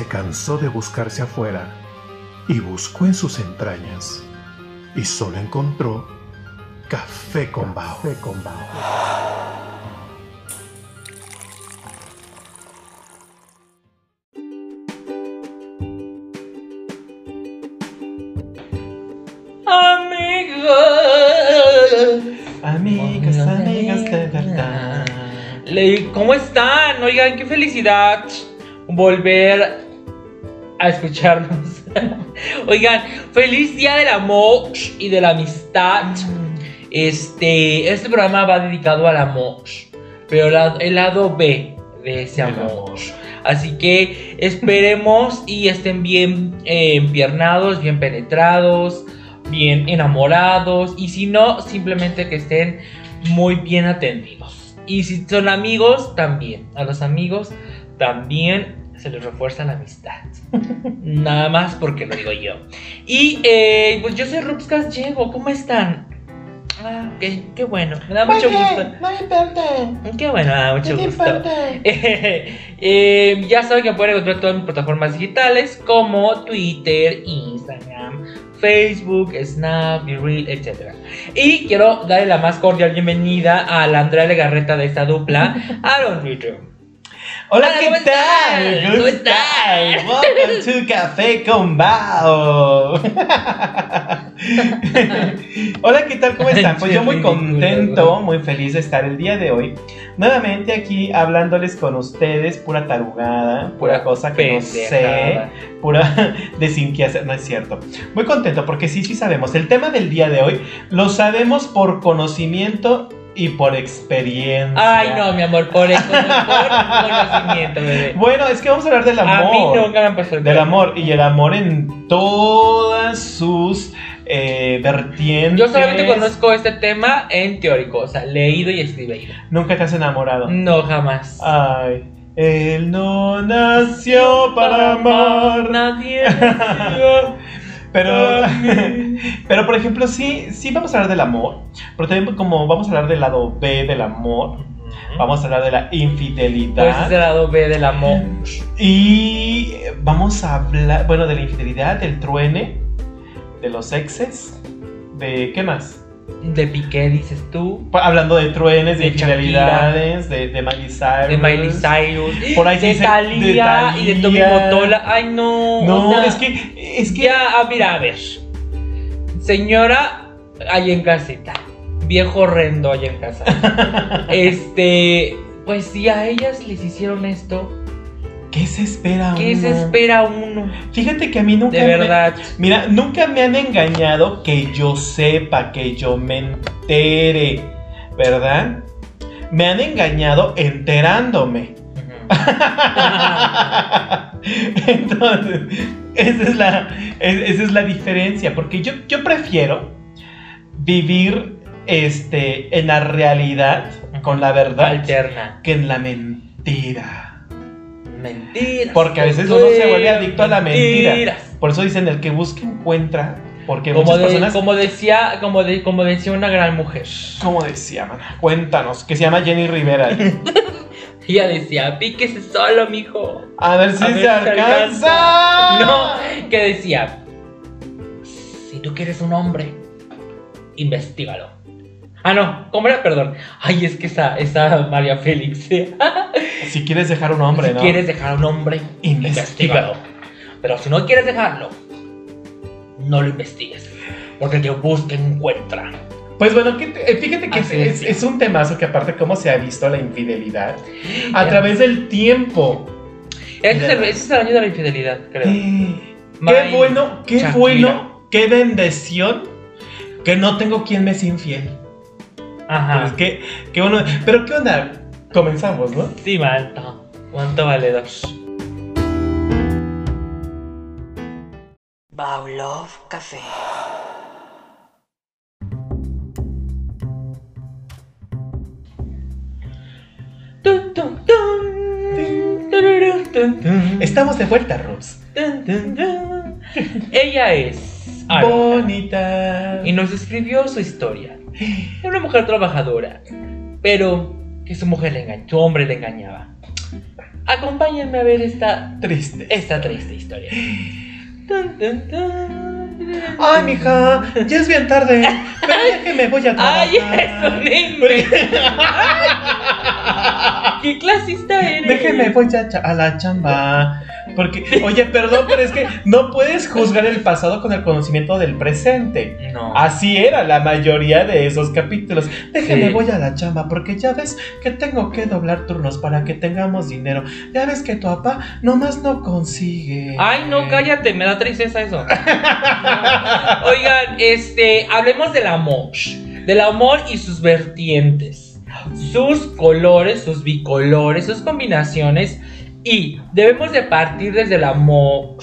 se cansó de buscarse afuera y buscó en sus entrañas y solo encontró café con bao. Café con bao. Amigas, amigas de verdad. Le- ¿Cómo están? Oigan, qué felicidad volver a escucharnos. Oigan, feliz día del amor y de la amistad. Este, este programa va dedicado al amor, pero la- el lado B de ese amor. Así que esperemos y estén bien eh, empiernados, bien penetrados, bien enamorados. Y si no, simplemente que estén muy bien atendidos. Y si son amigos, también. A los amigos también se les refuerza la amistad. Nada más porque lo digo yo. Y eh, pues yo soy Rupscas Llego. ¿Cómo están? Ah, qué, qué bueno. Me da mucho gusto. No importa. Qué bueno, me da mucho ¿Qué te gusto. importa? Eh, ya saben que pueden encontrar todas mis plataformas digitales como Twitter, Instagram, Facebook, Snap, BeReal, etc. Y quiero darle la más cordial bienvenida a la Andrea Legarreta de esta dupla, Aaron Ritro. Hola, Hola, ¿qué ¿cómo tal? ¿Cómo estás? Welcome to Café con Bao. Hola, ¿qué tal? ¿Cómo están? Pues yo muy contento, muy feliz de estar el día de hoy nuevamente aquí hablándoles con ustedes, pura tarugada, pura cosa que no sé, pura de sin qué hacer, no es cierto. Muy contento porque sí, sí sabemos. El tema del día de hoy lo sabemos por conocimiento y por experiencia. Ay, no, mi amor, por, eso, por conocimiento, bebé. Bueno, es que vamos a hablar del amor. A mí nunca me han puesto el Del amor y el amor en todas sus eh, vertientes. Yo solamente conozco este tema en teórico, o sea, leído y escribido. Nunca te has enamorado. No, jamás. Ay, él no nació para amar. Nadie nació Pero, pero por ejemplo, sí, sí vamos a hablar del amor. Pero también como vamos a hablar del lado B del amor. Vamos a hablar de la Pues infidelidad. es el lado B del amor. Y vamos a hablar, bueno, de la infidelidad, del truene, de los exes, de qué más. De Piqué, dices tú. Hablando de truenes, de, De infidelidades, de, de Miley Cyrus. De Miley Cyrus. Por ahí de, dice- de y de Tommy. Motola. Ay, no. No, o sea, es que, es que. Ya, ah, mira, a ver. Señora, ahí en casita. Viejo horrendo allá en casa. este. Pues si a ellas les hicieron esto, ¿Qué se espera ¿qué uno? se espera uno? Fíjate que a mí nunca De me- verdad. Mira, nunca me han engañado que yo sepa, que yo me entere, ¿verdad? Me han engañado enterándome. Entonces, esa es la, es- esa es la diferencia, porque yo, yo prefiero vivir este, en la realidad, con la verdad, Alterna. que en la mentira. Mentiras. Porque a veces uno se vuelve adicto a la mentira. Por eso dicen, el que busca encuentra, porque Como, muchas de- personas... como decía, como, de- como decía una gran mujer. ¿Cómo decía, mana? Cuéntanos, que se llama Jenny Rivera. Ella decía, píquese solo, mijo. A ver si A ver se alcanza. No, que decía, si tú quieres un hombre, investigalo. Ah, no, ¿cómo era? Perdón. Ay, es que esa, esa María Félix. ¿eh? Si quieres dejar un hombre, si ¿no? quieres dejar un hombre, investigalo. Pero si no quieres dejarlo, no lo investigues. Porque el que busca encuentra. Pues bueno, que eh, fíjate que es, un temazo que aparte cómo se ha visto la infidelidad a Ya. través del tiempo. Ese es, el, ese es el año de la infidelidad, creo. Eh, Qué bueno, qué Shakira. bueno, qué bendición que no tengo quien me es infiel. Ajá. Pues qué, qué bueno. Pero qué onda, comenzamos, ¿no? Sí, manto. ¿Cuánto vale dos? Baulov Café. Tururú, tun, tun. Estamos de vuelta, Rose. Ella es Bonita. y nos escribió su historia. Era una mujer trabajadora, pero que su mujer le engañó, su hombre le engañaba. acompáñenme a ver esta, Triste. esta triste historia. Tun, tun, tun. Ay, mija, ya es bien tarde. Pero ya que me voy a trabajar. Ay, eso, nene. ¿Qué clasista eres? Déjeme, voy a, la chamba. Porque, oye, perdón, pero es que no puedes juzgar el pasado con el conocimiento del presente. No. Así era la mayoría de esos capítulos. Déjeme, Sí. voy a la chamba, porque ya ves que tengo que doblar turnos para que tengamos dinero. Ya ves que tu papá nomás no consigue. Ay, no, cállate, me da tristeza eso. Oigan, este, hablemos del amor. Del amor y sus vertientes. Sus colores, sus bicolores, sus combinaciones. Y debemos de partir desde el amor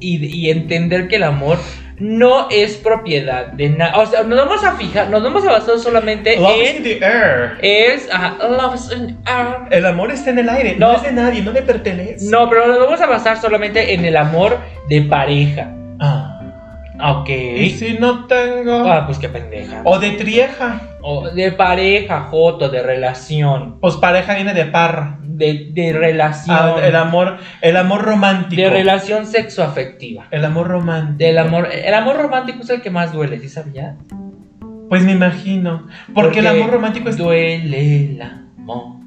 y, y entender que el amor no es propiedad de nada. O sea, nos vamos a fijar, nos vamos a basar solamente Love is in en... the air. Es... ajá, love is in air. El amor está en el aire, no, No. es de nadie, no le pertenece. No, pero nos vamos a basar solamente en el amor de pareja. Ah. Ok. Y si no tengo. Ah, pues qué pendeja. O de trieja. O de pareja, Joto, de relación. Pues pareja viene de parra. De, de relación. Ah, el amor, el amor romántico. de relación sexoafectiva. El amor romántico. Del amor. El amor romántico es el que más duele, ¿sí sabías? Pues me imagino. Porque, el amor romántico es Duele el amor.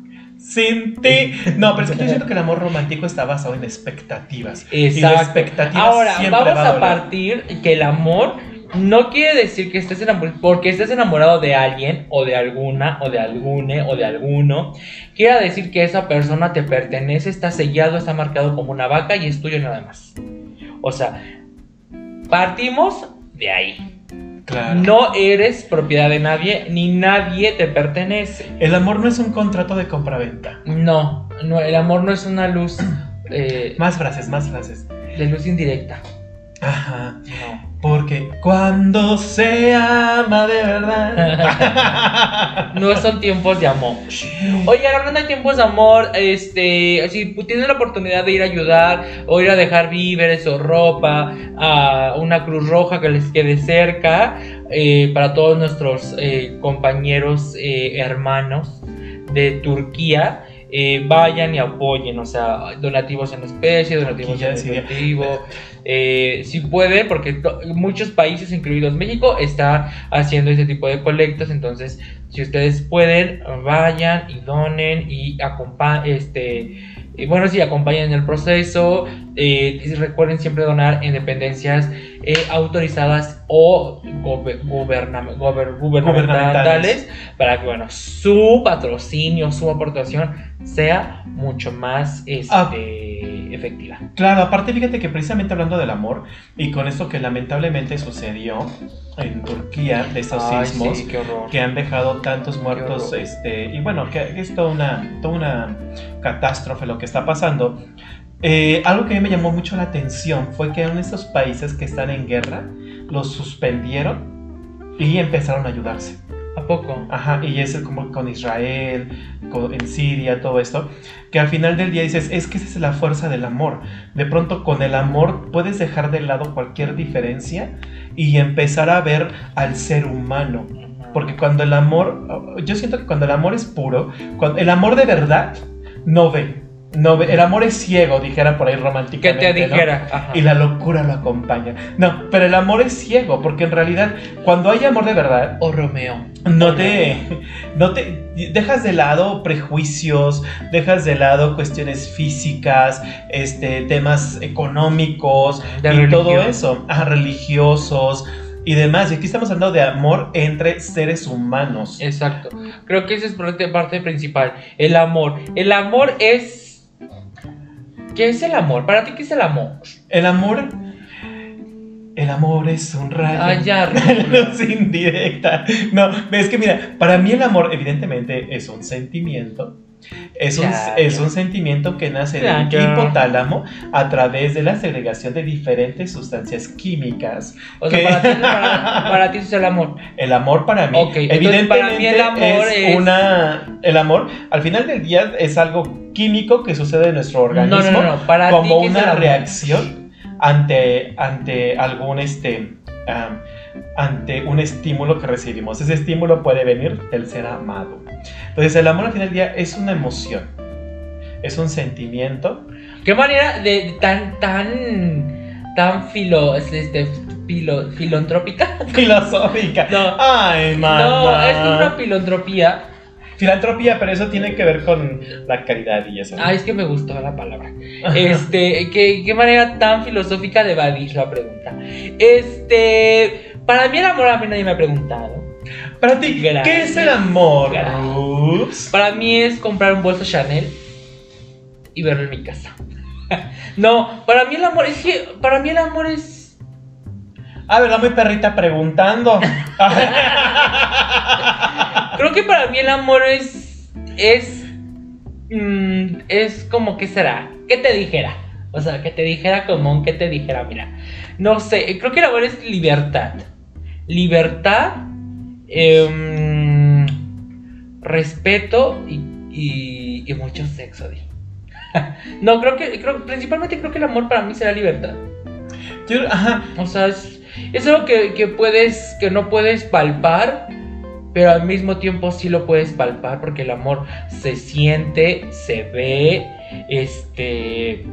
Sin ti. No, pero es que yo siento que el amor romántico está basado en expectativas. Y Exacto. expectativa Ahora, vamos va a partir que el amor no quiere decir que estés enamorado, porque estés enamorado de alguien, o de alguna, o de algune, o de alguno. Quiere decir que esa persona te pertenece, está sellado, está marcado como una vaca y es tuyo nada más. O sea, partimos de ahí. Claro. No eres propiedad de nadie, ni nadie te pertenece. El amor no es un contrato de compraventa. No, no el amor no es una luz eh, Más frases, más frases. de luz indirecta. Ajá. No. Porque cuando se ama de verdad. No son tiempos de amor. Oigan, hablando de tiempos de amor, este, si tienes la oportunidad de ir a ayudar o ir a dejar víveres o ropa a una Cruz Roja que les quede cerca, eh, para todos nuestros eh, compañeros, eh, hermanos de Turquía, eh, vayan y apoyen, o sea, donativos en especie, donativos en efectivo. Eh, si pueden, porque muchos países, incluidos México, está haciendo este tipo de colectas. Entonces, si ustedes pueden, vayan y donen y acompañen, este, y bueno, sí, acompañen el proceso. Eh, y recuerden siempre donar en dependencias eh, autorizadas o gober- Gubernamentales. para que, bueno, su patrocinio, su aportación sea mucho más este, Ah. Efectiva. Claro, aparte fíjate que precisamente hablando del amor y con esto que lamentablemente sucedió en Turquía de estos Ay, sismos sí, que han dejado tantos muertos, este, y bueno, que es toda una, toda una catástrofe lo que está pasando. Eh, algo que a mí me llamó mucho la atención fue que en estos países que están en guerra los suspendieron y empezaron a ayudarse. ¿A poco? Ajá, y es como con Israel, con- en Siria, todo esto, que al final del día dices, es que esa es la fuerza del amor. De pronto con el amor puedes dejar de lado cualquier diferencia y empezar a ver al ser humano. Porque cuando el amor, yo siento que cuando el amor es puro, cuando el amor de verdad no ve, no el amor es ciego, dijera por ahí Que románticamente. te ¿no? dijera. ajá. Y la locura lo acompaña. No, pero el amor es ciego, porque en realidad cuando hay amor de verdad, O Romeo. no te, no te dejas de lado prejuicios, dejas de lado cuestiones físicas, este, temas económicos De y todo eso, ah, religiosos y demás. Y aquí estamos hablando de amor entre seres humanos. Exacto. Creo que esa es parte principal. El amor. El amor es. ¿Qué es el amor? ¿Para ti qué es el amor? El amor, el amor es un rayo. Ah, ya, Luz indirecta. No, es que mira, para mí el amor evidentemente es un sentimiento. Es un, es un sentimiento que nace Ya, del hipotálamo a través de la segregación de diferentes sustancias químicas. O sea, ¿Qué? para ti, para, para ti eso es el amor. El amor para mí, Ok, entonces, evidentemente, para mí el amor es, es- una. El amor, al final del día, es algo químico que sucede en nuestro organismo no, no, no. Para como ¿qué es el una reacción ante, ante algún este am, ante un estímulo que recibimos. Ese estímulo puede venir del ser amado. Entonces el amor al final del día es una emoción. es un sentimiento. ¿Qué manera de tan, tan, tan filo, este, filo, filantrópica? Filosófica. No. Ay, mamá. No, es una filantropía. Filantropía, pero eso tiene que ver con la caridad y eso. ¿no? Ah, es que me gustó la palabra. Este, ¿qué, qué manera tan filosófica de evadir la pregunta. Este, para mí el amor a mí nadie me ha preguntado. Para ti, ¿qué es el amor? Ups. Para mí es comprar un bolso Chanel y verlo en mi casa. no, para mí el amor es que, para mí el amor es... Ah, ¿verdad? Mi perrita preguntando. Creo que para mí el amor es, es, mm, es como que será, ¿qué te dijera? O sea, que te dijera como un que te dijera, mira, no sé, creo que el amor es libertad. Libertad, em, respeto y, y- y mucho sexo. di. no, creo que, creo, principalmente creo que el amor para mí será libertad. Yo- ajá. O sea, es, es algo que, que puedes, que no puedes palpar, pero al mismo tiempo sí lo puedes palpar porque el amor se siente, se ve, este...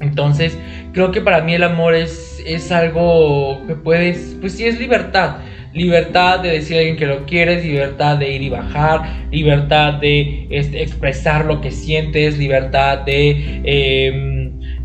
Entonces, creo que para mí el amor es, es algo que puedes, pues sí es libertad. Libertad de decir a alguien que lo quieres, libertad de ir y bajar, libertad de este, expresar lo que sientes, libertad de, em,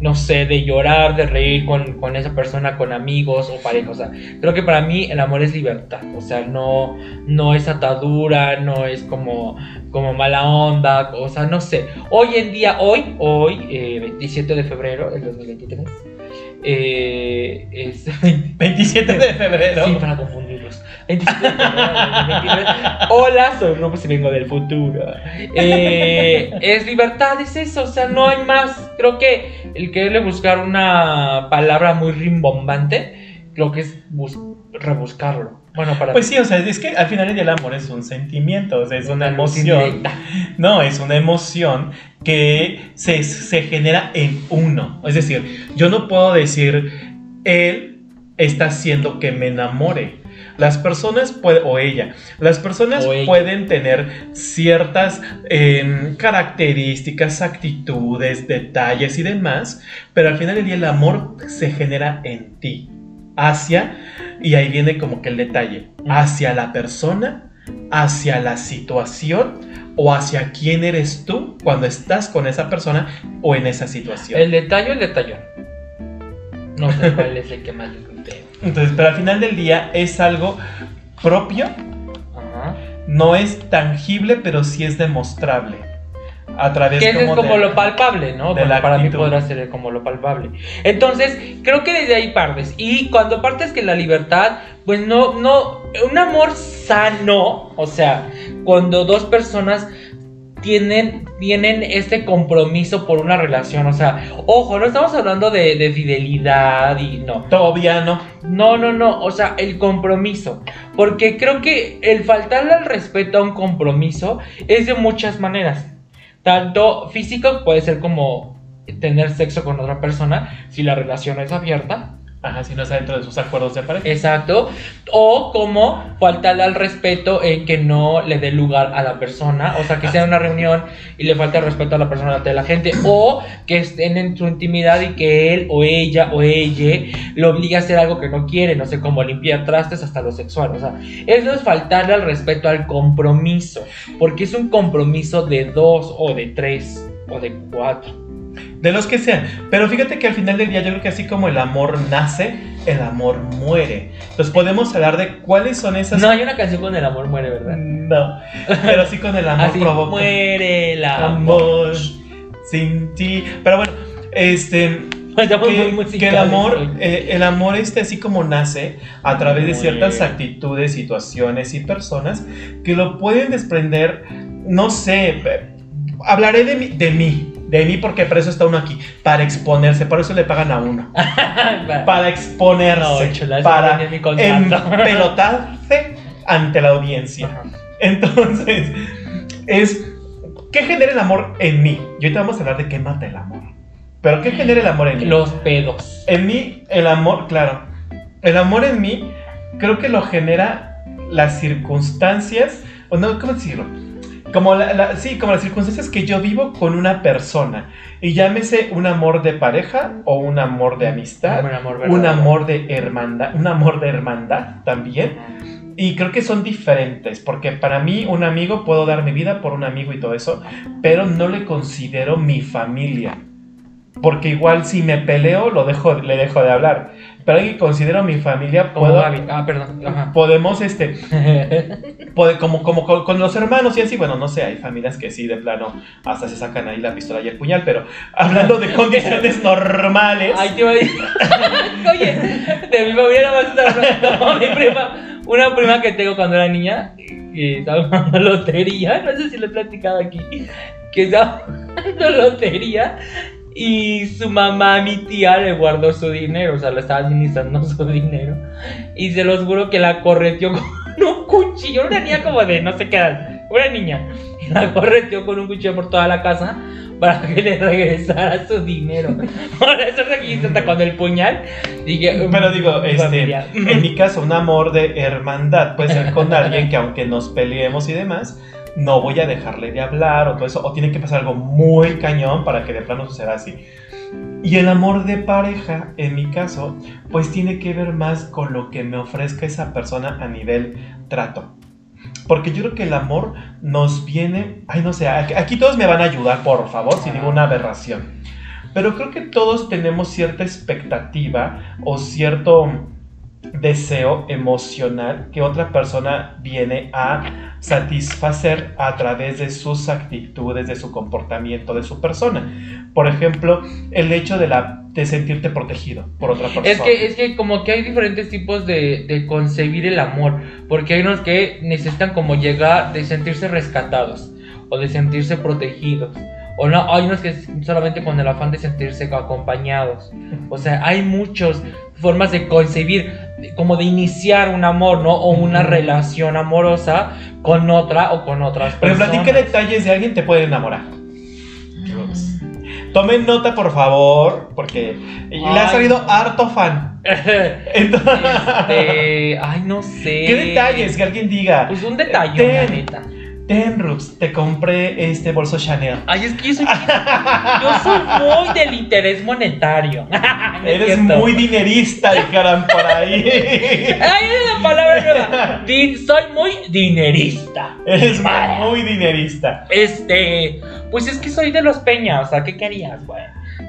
no sé, de llorar, de reír con, con esa persona, con amigos o pareja. O sea, creo que para mí el amor es libertad. O sea, no, no es atadura, no es como, como mala onda. O sea, no sé. Hoy en día, hoy, hoy, eh, 27 de febrero del 2023, eh, es 27 de febrero. Sí, para confundirlos. 27 de febrero del 2023. Hola, soy Rubens y vengo del futuro. Eh, es libertad, es eso, o sea, no hay más. Creo que el quererle buscar una palabra muy rimbombante, creo que es bus- rebuscarlo. Bueno, para Pues sí, o sea, es que al final del día el amor es un sentimiento, o sea, es una emoción. No, es una emoción que se, se genera en uno. Es decir, yo no puedo decir, él está haciendo que me enamore. Las personas pueden, o ella, las personas ella. pueden tener ciertas em, características, actitudes, detalles y demás, pero al final del día el amor se genera en ti, hacia, y ahí viene como que el detalle, hacia la persona, hacia la situación o hacia quién eres tú cuando estás con esa persona o en esa situación. El detalle, el detallón. No sé cuál es el que más les guste. Entonces, pero al final del día es algo propio, Ajá. no es tangible, pero sí es demostrable. A través Que eso es como como de- lo palpable, ¿no? Bueno, para mí podrá ser como lo palpable. Entonces, creo que desde ahí partes. Y cuando partes que la libertad, pues no, no, un amor sano, o sea, cuando dos personas tienen, tienen este compromiso por una relación, o sea, ojo, no estamos hablando de, de fidelidad y no. Todavía no. No, no, no, o sea, el compromiso. Porque creo que el faltarle al respeto a un compromiso es de muchas maneras. Tanto físico puede ser como tener sexo con otra persona si la relación es abierta. Ajá, si no está dentro de sus acuerdos de pareja. Exacto. O como faltarle al respeto en que no le dé lugar a la persona. O sea, que sea una reunión y le falte el respeto a la persona de la gente. O que estén en su intimidad y que él o ella o ella lo obligue a hacer algo que no quiere. No sé, como limpiar trastes hasta lo sexual. O sea, eso es faltarle al respeto al compromiso. Porque es un compromiso de dos o de tres o de cuatro. De los que sean. Pero fíjate que al final del día yo creo que así como el amor nace, el amor muere. Entonces podemos hablar de cuáles son esas... No hay una canción con el amor muere, ¿verdad? No. Pero sí con el amor Así provoca. muere el amor. amor sin ti. Pero bueno, este... Muy que, el amor, eh, el amor este así como nace a través de ciertas actitudes, situaciones y personas que lo pueden desprender, no sé, hablaré de mí, de mí, de mí porque por eso está uno aquí, para exponerse, por eso le pagan a uno, para exponerse, No, chula, para empelotarse ante la audiencia. Ajá. Entonces, es, ¿qué genera el amor en mí? Y ahorita vamos a hablar de qué mata el amor. Pero ¿qué genera el amor en mí? Los pedos. En mí, el amor, claro. El amor en mí, creo que lo genera las circunstancias, o no, ¿cómo decirlo? Como la, la- sí, como las circunstancias que yo vivo con una persona. Y llámese un amor de pareja o un amor de amistad, Un amor un verdadero. amor de hermandad, un amor de hermandad también. Y creo que son diferentes, porque para mí un amigo puedo dar mi vida por un amigo y todo eso, pero no le considero mi familia. Porque igual si me peleo, lo dejo, le dejo de hablar. Pero alguien que considero mi familia, Como puedo, Gaby. Ah, perdón. Ajá. podemos, este, como, como con, con los hermanos y así, bueno, no sé, hay familias que sí, de plano, hasta se sacan ahí la pistola y el puñal, pero hablando de condiciones normales, Ay, te iba a decir. Oye, de mi familia más está hablando. Mi prima, una prima que tengo cuando era niña, que estaba jugando lotería, no sé si le he platicado aquí, que estaba jugando lotería y su mamá, mi tía, le guardó su dinero, o sea, le estaba administrando su dinero. Y se los juro que la correteó con un cuchillo, una niña como de no sé qué edad, una niña. Y la correteó con un cuchillo por toda la casa para que le regresara su dinero. Por eso requisito hasta con el puñal. Dije, pero digo, este, en mi caso, un amor de hermandad puede ser con alguien que aunque nos peleemos y demás, no voy a dejarle de hablar o todo eso, o tiene que pasar algo muy cañón para que de plano suceda así. Y el amor de pareja, en mi caso, pues tiene que ver más con lo que me ofrezca esa persona a nivel trato. Porque yo creo que el amor nos viene, ay no sé, aquí todos me van a ayudar, por favor, si digo una aberración. Pero creo que todos tenemos cierta expectativa o cierto deseo emocional que otra persona viene a satisfacer a través de sus actitudes, de su comportamiento, de su persona. Por ejemplo, el hecho de, la, de sentirte protegido por otra persona. Es que, es que como que hay diferentes tipos de, de concebir el amor, porque hay unos que necesitan como llegar de sentirse rescatados o de sentirse protegidos. O no, hay unos que solamente con el afán de sentirse acompañados. O sea, hay muchas formas de concebir, como de iniciar un amor, ¿no? O una relación amorosa con otra o con otras Pero personas. ¿a ti qué detalles de alguien te pueden enamorar? Tomen nota, por favor, porque le ha salido harto fan. Entonces, Este, ay, no sé. ¿Qué detalles que alguien diga? Pues un detalle, la neta. Ten, Rups, te compré este bolso Chanel. Ay, es que yo soy, yo soy muy del interés monetario. No Eres muy dinerista, dijeran por ahí. Ay, es una palabra nueva. Soy muy dinerista. Eres muy dinerista. Este, pues es que soy de los Peña, o sea, ¿qué querías, güey?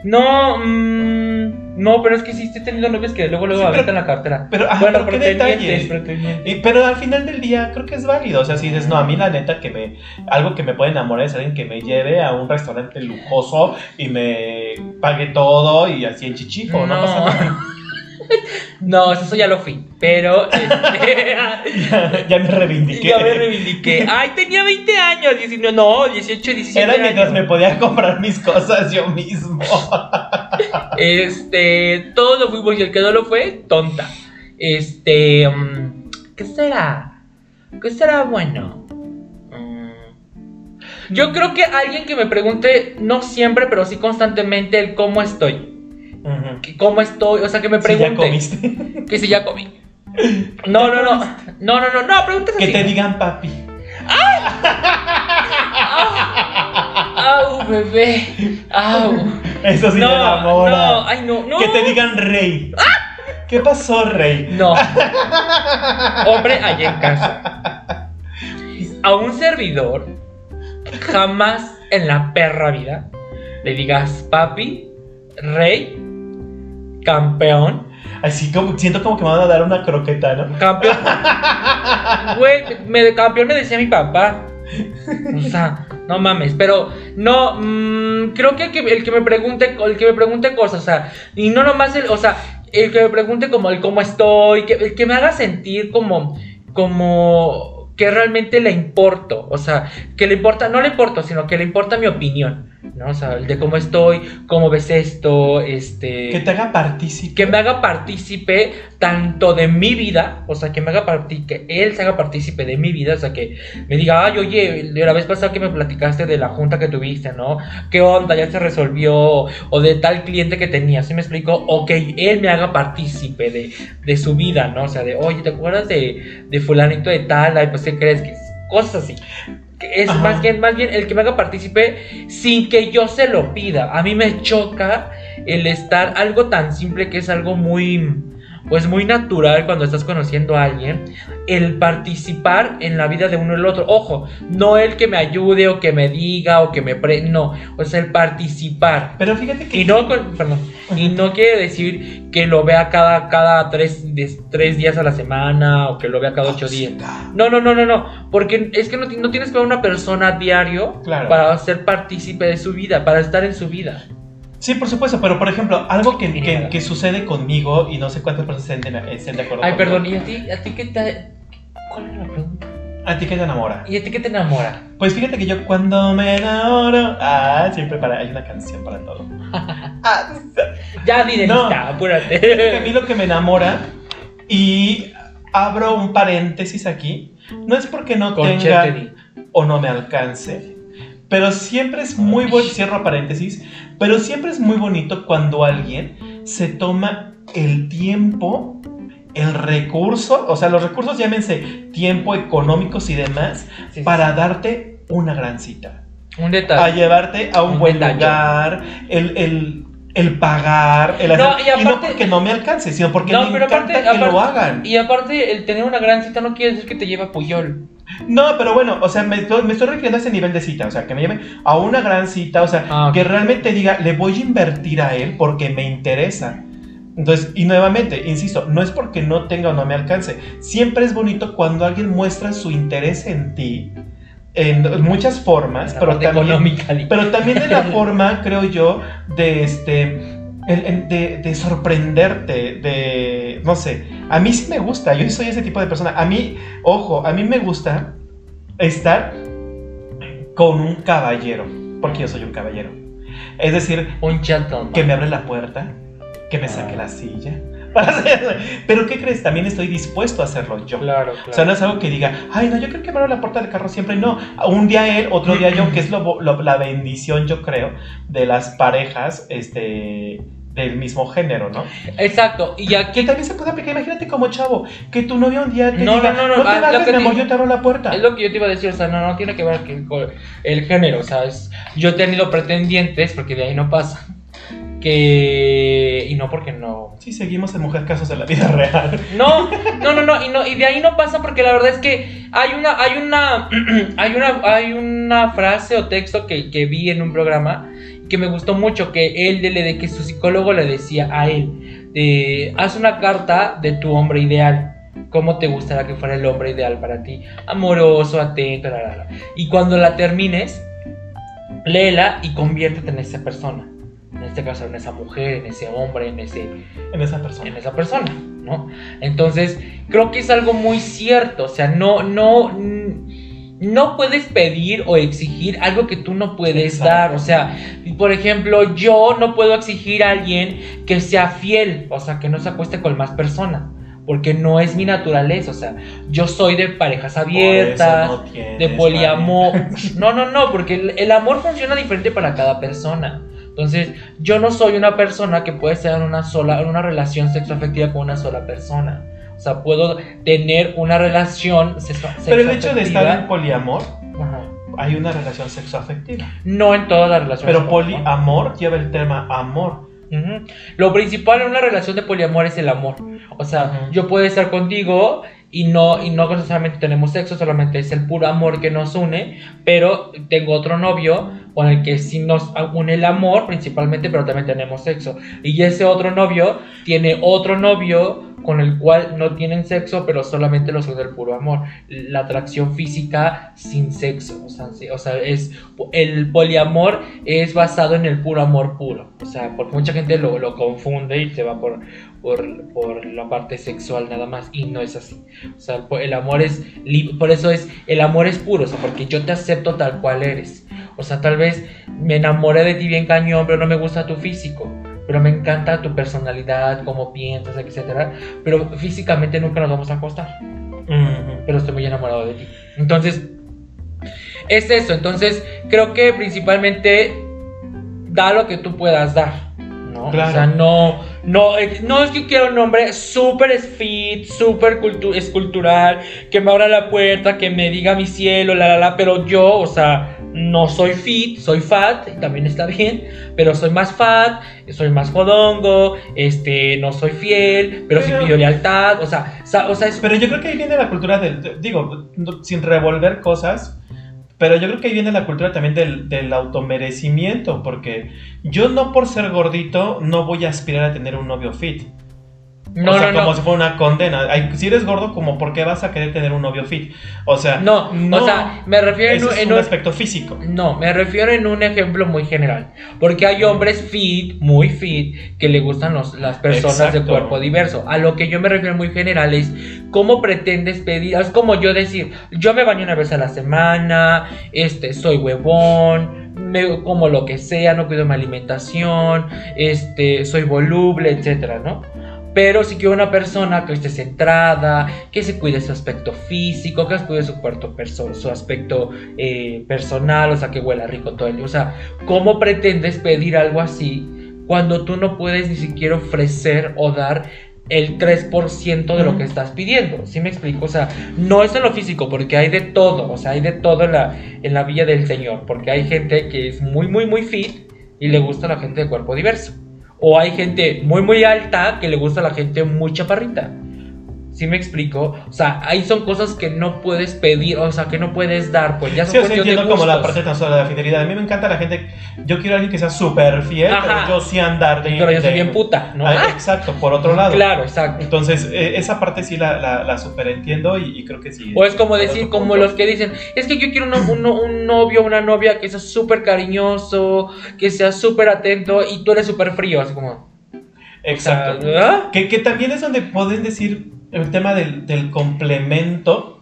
No, mm, no, pero es que sí estoy teniendo novios que luego luego Sí, pero- aventan la cartera. Pero, bueno, pero ¿qué pretendientes, detalles? pretendientes. Y- pero al final del día creo que es válido. O sea, si dices, no, a mí la neta que me. Algo que me puede enamorar es alguien que me lleve a un restaurante lujoso y me pague todo y así en chichifo, no, pasa nada. No, eso ya lo fui. Pero este, Ya, ya me reivindiqué. ya me reivindiqué. Ay, tenía 20 años, 19, no, 18, 17 Era mientras años. me podía comprar mis cosas yo mismo. Este, todo lo fuimos y el que no lo fue, tonta. Este, mm, ¿qué será? ¿Qué será bueno? Mm, Yo creo que alguien que me pregunte, no siempre, pero sí constantemente, el cómo estoy. Que ¿Cómo estoy? O sea, que me Si ya comiste. que si ya comí. No, no, no. No, no, no, no, preguntas Que te digan papi. Au, bebé. Au. Eso sí me no, enamora. no, ay, no, no. Que te digan rey. ¿Qué pasó, rey? No. Hombre, allá en casa. A un servidor, jamás en la perra vida le digas papi, rey, campeón, Así como siento como que me van a dar una croqueta, ¿no? campeón. Güey, me, campeón me decía mi papá. O sea, no mames, pero no, mm, creo que el, que el que me pregunte, el que me pregunte cosas, o sea, y no nomás el, o sea, el que me pregunte como el cómo estoy, que, el que me haga sentir como, como que realmente le importo, o sea, que le importa, no le importo, sino que le importa mi opinión, ¿no? O sea, el de cómo estoy, cómo ves esto, este Que te haga partícipe. que me haga partícipe tanto de mi vida, o sea, que me haga partícipe, que él se haga partícipe de mi vida, o sea, que me diga, ay, oye, la vez pasada que me platicaste de la junta que tuviste, ¿no? ¿Qué onda? Ya se resolvió, o de tal cliente que tenía, ¿sí me explico? O que él me haga partícipe de, de su vida, ¿no? O sea, de, oye, ¿te acuerdas de, de fulanito de tal? Ay, pues, ¿qué crees que? Cosas así. es Ajá. más bien, más bien el que me haga partícipe sin que yo se lo pida. A mí me choca el estar algo tan simple que es algo muy, pues muy natural cuando estás conociendo a alguien, el participar en la vida de uno y el otro. Ojo, no el que me ayude o que me diga o que me pre, no, o sea, el participar. Pero fíjate que. Y no, perdón, y no quiere decir que lo vea cada, cada tres, de- tres días a la semana o que lo vea cada ocho días. No, no, no, no, no. Porque es que no, no tienes que ver a una persona a diario Claro. para ser partícipe de su vida, para estar en su vida. Sí, por supuesto, pero por ejemplo, algo que, que- que sucede conmigo y no sé cuántas personas estén de, acuerdo Ay, perdón, ¿y a ti, a ti qué te. ¿Cuál era la pregunta? ¿A ti qué te enamora? ¿Y a ti qué te enamora? Pues fíjate que yo cuando me enamoro. Ah, siempre para. Hay una canción para todo. Ah, Ya, di No. que a mí apúrate. lo que me enamora. Y abro un paréntesis aquí. No es porque no tenga o no me alcance. Pero siempre es muy bueno, cierro paréntesis, pero siempre es muy bonito cuando alguien se toma el tiempo, el recurso, o sea, los recursos llámense tiempo, económicos y demás, Sí, sí, para darte una gran cita. Un A detalle. llevarte a un, Un buen detalle. lugar, el, el, el pagar, el No, hacer- y y, no aparte- porque no me alcance, sino porque No, me pero encanta aparte- que lo aparte- hagan. Y aparte, el tener una gran cita no quiere decir que te lleve a Puyol. No, pero bueno, o sea, me estoy, me estoy refiriendo a ese nivel de cita, o sea, que me lleve a una gran cita, o sea, Ah, que realmente diga, le voy a invertir a él porque me interesa. Entonces, y nuevamente, insisto, no es porque no tenga o no me alcance, siempre es bonito cuando alguien muestra su interés en ti, en muchas formas, pero también, pero también de la forma, creo yo, de este. El- el- De, de sorprenderte, de. No sé. A mí sí me gusta, yo soy ese tipo de persona. A mí, ojo, a mí me gusta estar con un caballero, porque yo soy un caballero. Es decir, Un gentleman. que me abre la puerta, que me saque la silla. Pero ¿qué crees? También estoy dispuesto a hacerlo yo. Claro, O sea, no es algo que diga, ay, no, yo creo que me abre la puerta del carro siempre. No, un día él, otro día yo, que es lo- la bendición, yo creo, de las parejas este, del mismo género, ¿no? Exacto. Y aquí Que también se puede aplicar, imagínate como chavo, que tu novio un día te No, diga, no, no, no, te lo bajes, mi amor, yo te abro la puerta. Es lo que yo te iba a decir, o sea, no, no tiene que ver con el género, o sea, es- yo he tenido pretendientes, porque de ahí no pasa, que... y no porque no... Sí, seguimos en Mujer Casos de la Vida Real. No, no, no, no, y no, y de ahí no pasa porque la verdad es que hay una, hay una, hay una, hay una frase o texto que, que vi en un programa que me gustó mucho, que él, de, de que su psicólogo le decía a él, de, haz una carta de tu hombre ideal. ¿Cómo te gustaría que fuera el hombre ideal para ti? Amoroso, atento, la, la, la. Y cuando la termines, léela y conviértete en esa persona. En este caso, en esa mujer, en ese hombre, en ese, En esa persona. en esa persona, ¿no? Entonces, creo que es algo muy cierto, o sea, no, no, no puedes pedir o exigir algo que tú no puedes Exacto. dar, o sea, por ejemplo, yo no puedo exigir a alguien que sea fiel, o sea, que no se acueste con más personas, porque no es mi naturaleza, o sea, yo soy de parejas abiertas, no tienes de poliamor. No, no, no, porque el, el amor funciona diferente para cada persona. Entonces, yo no soy una persona que puede estar en una sola, en una relación sexoafectiva con una sola persona. O sea, puedo tener una relación sexo- Pero el hecho de estar en poliamor, Ajá. hay una relación sexoafectiva. No en todas las relaciones. Pero poliamor lleva el tema amor. Lo principal en una relación de poliamor es el amor. O sea, yo puedo estar contigo y no, y no necesariamente tenemos sexo, solamente es el puro amor que nos une, pero tengo otro novio con el que sí nos une el amor principalmente, pero también tenemos sexo. Y ese otro novio tiene otro novio con el cual no tienen sexo, pero solamente los une el puro amor. La atracción física sin sexo. O sea, sí, o sea, es el poliamor es basado en el puro amor puro. O sea, porque mucha gente lo, lo confunde y se va por, por, por la parte sexual nada más. Y no es así. O sea, el, amor es. Por eso es. El amor es puro. O sea, porque yo te acepto tal cual eres. O sea, tal vez me enamoré de ti bien cañón, pero no me gusta tu físico. Pero me encanta tu personalidad, cómo piensas, etcétera. Pero físicamente nunca nos vamos a acostar pero estoy muy enamorado de ti. Entonces, es eso. Entonces, creo que principalmente da lo que tú puedas dar. ¿no? Claro. O sea, no, No, eh, no es que quiero un hombre súper fit, súper cultu- escultural, que me abra la puerta, que me diga mi cielo, la la la, pero yo, o sea, no soy fit, soy fat, y también está bien, pero soy más fat, soy más jodongo, este, no soy fiel, pero, sí Pero- pido lealtad, o sea, o sea, es Pero yo creo que ahí viene la cultura del. de- Digo, sin revolver cosas. Pero yo creo que ahí viene la cultura también del, del automerecimiento. Porque yo no por ser gordito no voy a aspirar a tener un novio fit. No, o sea, no, como no. si fuera una condena. Ay, si eres gordo, como por qué vas a querer tener un novio fit. O sea, No, o sea, me refiero en un- en aspecto físico. No, me refiero en un ejemplo muy general. Porque hay hombres fit, muy fit, que le gustan los- las personas de cuerpo diverso. A lo que yo me refiero muy general es cómo pretendes pedir. Es como yo decir, yo me baño una vez a la semana, este, soy huevón, me como lo que sea, no cuido mi alimentación, este, soy voluble, etcétera, ¿no? Pero si quiero una persona que esté centrada, que se cuide su aspecto físico, que se cuide su cuerpo perso- su aspecto eh, personal, o sea, que huela rico todo el día. O sea, ¿cómo pretendes pedir algo así cuando tú no puedes ni siquiera ofrecer o dar el 3% de lo que estás pidiendo? ¿Sí me explico? O sea, no es en lo físico, porque hay de todo, o sea, hay de todo en la, en la villa del Señor, porque hay gente que es muy, muy, muy fit y le gusta a la gente de cuerpo diverso. O hay gente muy, muy alta que le gusta a la gente muy chaparrita. ¿Sí me explico? O sea, ahí son cosas que no puedes pedir, o sea, que no puedes dar, pues ya son Sí, cuestión de entiendo como la parte tan de la fidelidad. A mí me encanta la gente. Yo quiero a alguien que sea súper fiel, Ajá. pero yo sí andar de. Pero yo soy bien puta, ¿no? Ah, exacto, por otro lado. Claro, exacto. Entonces, eh, esa parte sí la, la, la super entiendo y, y creo que sí. O es como decir, como los que dicen, es que yo quiero un, un- un novio, una novia que sea súper cariñoso, que sea súper atento y tú eres súper frío, así como... Exacto. o sea, ¿ah? Que, que también es donde pueden decir el tema del, del complemento,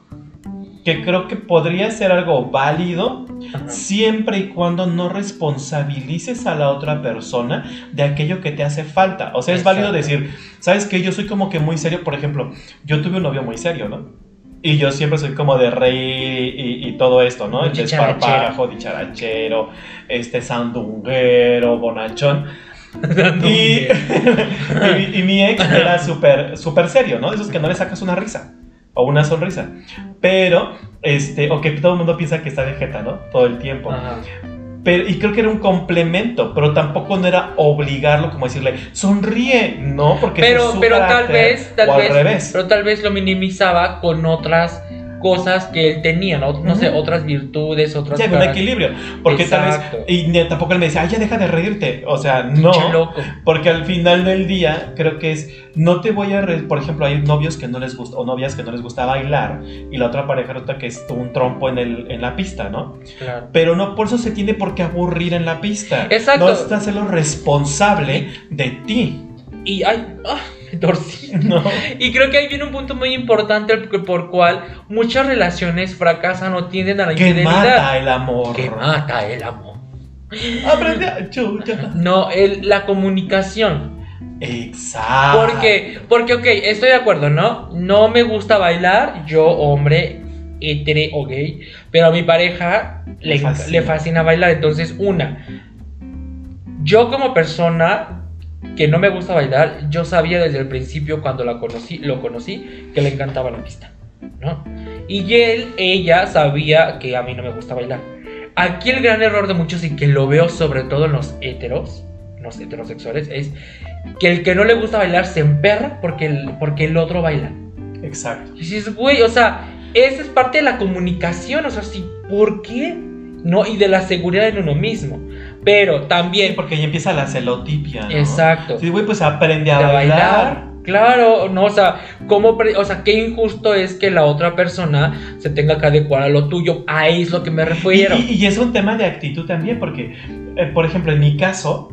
que creo que podría ser algo válido Ajá. siempre y cuando no responsabilices a la otra persona de aquello que te hace falta. O sea, es válido decir, ¿sabes qué? Yo soy como que muy serio, por ejemplo, yo tuve un novio muy serio, ¿no? Y yo siempre soy como de reír y, y todo esto, ¿no? Dicharachero. desparpajo, dicharachero, este sandunguero, bonachón. Y, y, y mi ex era súper súper serio, ¿no? De esos que no le sacas una risa o una sonrisa. Pero, este, o que todo el mundo piensa que está de jeta, ¿no? Todo el tiempo. Ajá. Pero, y creo que era un complemento, pero tampoco no era obligarlo como decirle, sonríe, no, porque ese es Pero, su pero tal vez, tal o al vez, revés. pero tal vez lo minimizaba con otras cosas que él tenía, ¿no? No sé, Ujú. otras virtudes, otras Ya, un equilibrio. Porque Exacto. tal vez. Y tampoco él me decía, ay, ya deja de reírte. O sea, no. loco. Porque al final del día, creo que es, no te voy a, re- por ejemplo, hay novios que no les gusta, o novias que no les gusta bailar, y la otra pareja resulta que es un trompo en, el, en la pista, ¿no? Claro. Pero no por eso se tiene por qué aburrir en la pista. Exacto. No estás hacerlo responsable de ti, Y ay, ah, ¿no? Y creo que ahí viene un punto muy importante por, cual muchas relaciones fracasan o tienden a la Que infidelidad. mata el amor. Que mata el amor. Aprende a chucha. No, el, la comunicación. Exacto. Porque, porque, ok, estoy de acuerdo, ¿no? No me gusta bailar, yo, hombre, hetere o gay, pero a mi pareja Le le, fascina. le fascina bailar. Entonces, una, yo como persona que no me gusta bailar, yo sabía desde el principio cuando la conocí, lo conocí, que le encantaba la pista, ¿no? Y él, ella sabía que a mí no me gusta bailar. Aquí el gran error de muchos y que lo veo sobre todo en los heteros, los heterosexuales, es que el que no le gusta bailar se emperra porque el, porque el otro baila. Exacto. Y dices, güey, o sea, esa es parte de la comunicación, o sea, sí, ¿por qué? No, y de la seguridad en uno mismo. Pero Sí, también, porque ahí empieza la celotipia, ¿no? exacto, Sí, güey, pues aprende a bailar. bailar. Claro, no, o sea, ¿cómo o sea, qué injusto es que la otra persona se tenga que adecuar a lo tuyo. Ahí es lo que me Y, refiero. y- y es un tema de actitud también, porque, eh, por ejemplo, en mi caso,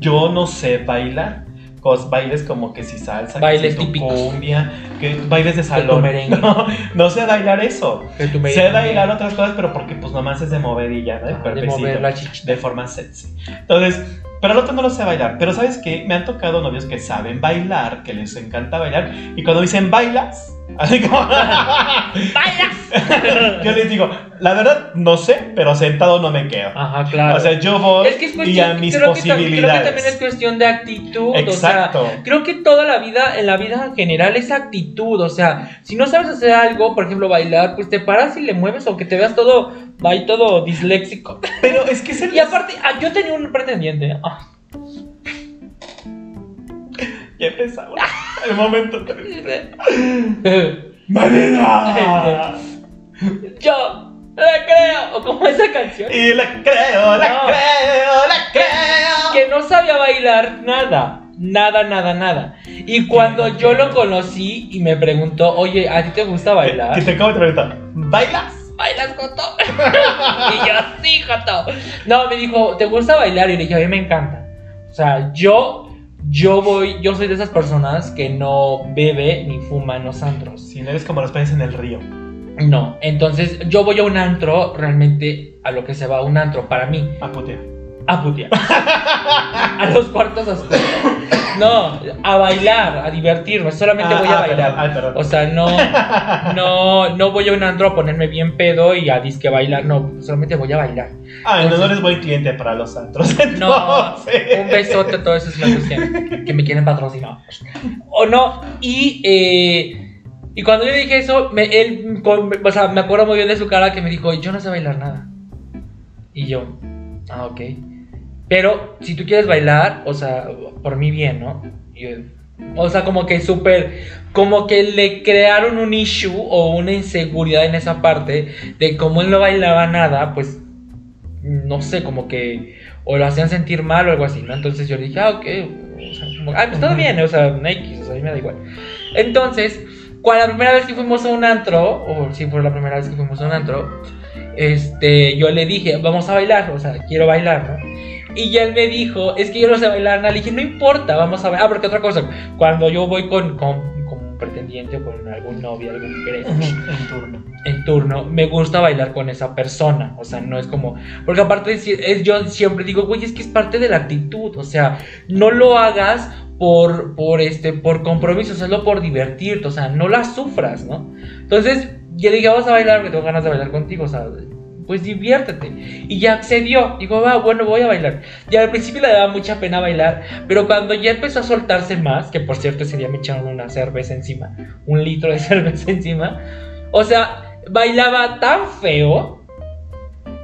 yo no sé bailar. Cos, bailes como que si salsa, que Bailes si tu típicos. cumbia, que bailes de salón. merengue. No, no sé bailar eso. Que sé bailar otras cosas, pero porque pues nomás es de mover y ya, ¿no? Ah, de mover la chichita. de forma sexy. Entonces, Pero el otro no lo sé bailar. Pero ¿sabes qué? Me han tocado novios que saben bailar, que les encanta bailar. Y cuando dicen bailas, así como... ¡Bailas! yo les digo, la verdad no sé, pero sentado no me quedo. Ajá, claro. O sea, yo voy es que es y cuestión, a mis creo, que tam- creo que posibilidades. también es cuestión de actitud. Exacto. O sea, creo que toda la vida, en la vida en general, es actitud. O sea, si no sabes hacer algo, por ejemplo, bailar, pues te paras y le mueves, aunque te veas todo, ahí todo disléxico. Pero es que es el... Y aparte, ah, yo tenía un pretendiente. ah, Ya empezamos. El momento triste. ¡Marina! yo le creo. O como esa canción. Y la creo, la No. creo, la creo. Que no sabía bailar nada. Nada, nada, nada. Y cuando yo lo conocí y me preguntó, oye, ¿a ti te gusta bailar? Que te acabo de preguntar, ¿bailas? ¿Bailas, Joto? y yo, sí, Joto. No, me dijo, ¿te gusta bailar? Y le dije, a mí me encanta. O sea, yo, yo voy, yo soy de esas personas que no bebe ni fuma en los antros. Si no eres como los peces en el río. No, entonces yo voy a un antro, realmente a lo que se va un antro, para mí, A putear. A putear. a los cuartos oscuros. No, a bailar, a divertirme, solamente Ah, voy a ah, bailar. perdón, ay, perdón. O sea, no, no, no voy a un antro a ponerme bien pedo y a disque bailar, no, solamente voy a bailar. Ay, no, no entonces- eres buen cliente para los antros. No, entonces. un besote, todo eso es una cuestión que me quieren patrocinar. O no, y, eh, y cuando yo dije eso, me, él, con- o sea, me acuerdo muy bien de su cara que me dijo, yo no sé bailar nada. Y yo, ah, ok. Pero si tú quieres bailar, o sea, por mí bien, ¿no? Yo, o sea, como que súper, como que le crearon un issue o una inseguridad en esa parte de cómo él no bailaba nada, pues, no sé, como que, o lo hacían sentir mal o algo así, ¿no? Entonces yo le dije, ah, ok, o sea, como, ah, pues todo bien, o sea, X, o sea, a mí me da igual. Entonces, cuando la primera vez que fuimos a un antro, o si fue la primera vez que fuimos a un antro, este, yo le dije, vamos a bailar, o sea, quiero bailar, ¿no? Y ya él me dijo, es que yo no sé bailar nada. Le dije, no importa, vamos a bailar. Ah, porque otra cosa, cuando yo voy con, con, con un pretendiente o con algún novio, algún crush, En turno. en turno, me gusta bailar con esa persona. O sea, no es como. Porque aparte, es, es- yo siempre digo, güey, es que es parte de la actitud. O sea, no lo hagas por, por, este, por compromiso, hazlo por divertirte. O sea, no la sufras, ¿no? Entonces, yo le dije, vamos a bailar, porque tengo ganas de bailar contigo. O sea, pues diviértete. Y ya accedió. Dijo, va, bueno, voy a bailar. Y al principio le daba mucha pena bailar, pero cuando ya empezó a soltarse más, que por cierto ese día me echaron una cerveza encima, un litro de cerveza encima, o sea, bailaba tan feo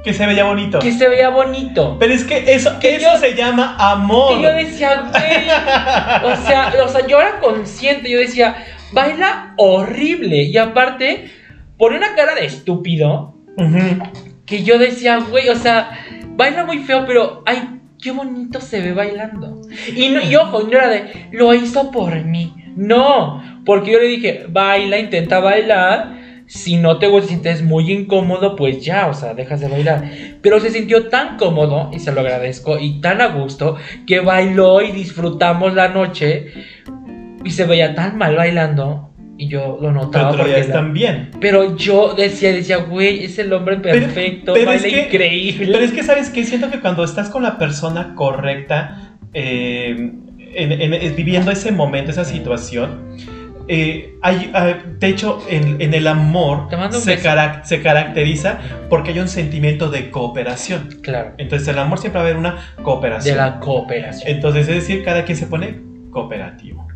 Que se veía bonito. que se veía bonito. Pero es que eso, Que eso yo- se llama amor. Que yo decía, güey, o sea, o sea, yo era consciente, yo decía, baila horrible. Y aparte, pone una cara de estúpido. Que yo decía, güey, o sea, baila muy feo, pero ay, qué bonito se ve bailando. Y, no, y ojo, no era de, lo hizo por mí. No, porque yo le dije, baila, intenta bailar. Si no te gusta, muy incómodo, pues ya, o sea, dejas de bailar. Pero se sintió tan cómodo, y se lo agradezco, y tan a gusto, que bailó y disfrutamos la noche. Y se veía tan mal bailando. Y yo lo Pero notaba día porque la- están bien. pero yo decía, decía, güey, es el hombre perfecto, pero baila es que- increíble. Pero es que, ¿sabes qué? Siento que cuando estás con la persona correcta, eh, en- en- es- viviendo ese momento, esa situación, eh, hay, hay- de hecho, en, en el amor se, beso. carac- se caracteriza porque hay un sentimiento de cooperación. Claro, Entonces, el amor siempre va a haber una de cooperación. la cooperación. Entonces, es decir, cada quien se pone cooperativo.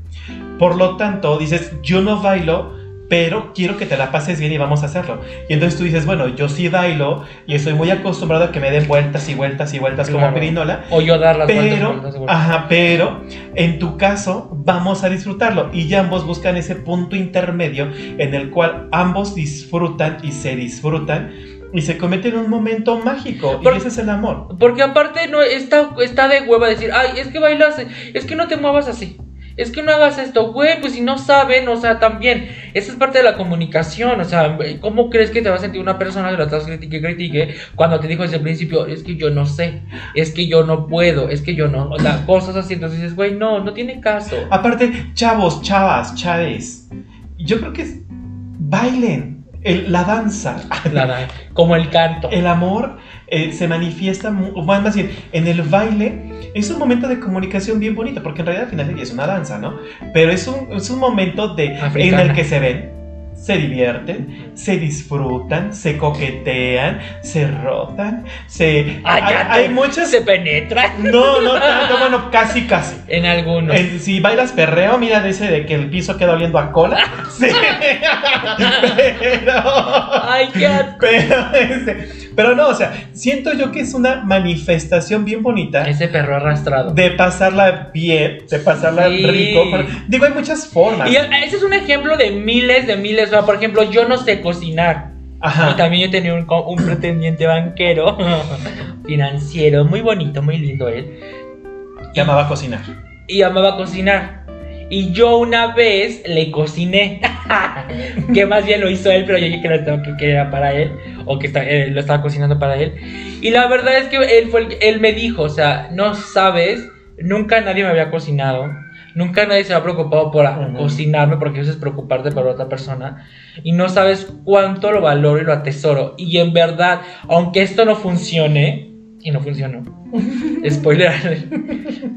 Por lo tanto, dices, yo no bailo, pero quiero que te la pases bien y vamos a hacerlo. Y entonces tú dices, bueno, yo sí bailo y estoy muy acostumbrado a que me den vueltas y vueltas y vueltas como Claro. pirinola. O yo dar las Pero, vueltas, vueltas. ajá, pero en tu caso vamos a disfrutarlo y ya ambos buscan ese punto intermedio en el cual ambos disfrutan y se disfrutan y se cometen un momento mágico y ese es el amor. Porque aparte no está, está de hueva decir, ay, es que bailas, es que no te muevas así. Es que no hagas esto, güey, pues si no saben, o sea, también, esa es parte de la comunicación, o sea, ¿cómo crees que te va a sentir una persona que la estás critique, critique, cuando te dijo desde el principio, es que yo no sé, es que yo no puedo, es que yo no, o sea, cosas así, entonces dices, güey, no, no tiene caso. Aparte, chavos, chavas, chaves, yo creo que es- bailen. El- la danza, La como el canto. el amor eh, se manifiesta, más más bien, en el baile es un momento de comunicación bien bonito, porque en realidad al final del día es una danza, ¿no? Pero es un, es un momento de, en el que se ven, se divierten, se disfrutan, se coquetean, se rotan, se... Ah, hay, muchas... Se penetra No, no tanto, bueno, casi, casi. en algunos. En- si bailas perreo, mira ese de que el piso queda oliendo a cola. Sí. Pero. Ay, qué. Pero, este, pero no, o sea, siento yo que es una manifestación bien bonita Ese perro arrastrado. de pasarla bien, de pasarla Sí. rico. digo, hay muchas formas. Y ese es un ejemplo de miles de miles. O sea, por ejemplo, yo no sé cocinar. Y Ajá. también yo tenía un, un pretendiente banquero, financiero, muy bonito, muy lindo él. Te amaba cocinar. Y amaba cocinar. Y yo una vez le cociné. que más bien lo hizo él, pero yo dije que, lo que- era para él. O que está- eh, lo estaba cocinando para él. Y la verdad es que él, fue el- él me dijo, o sea, no sabes, nunca nadie me había cocinado. Nunca nadie se ha preocupado por a- Ujú. cocinarme porque eso es preocuparte por otra persona. Y no sabes cuánto lo valoro y lo atesoro. Y en verdad, aunque esto no funcione, y no funcionó, spoiler,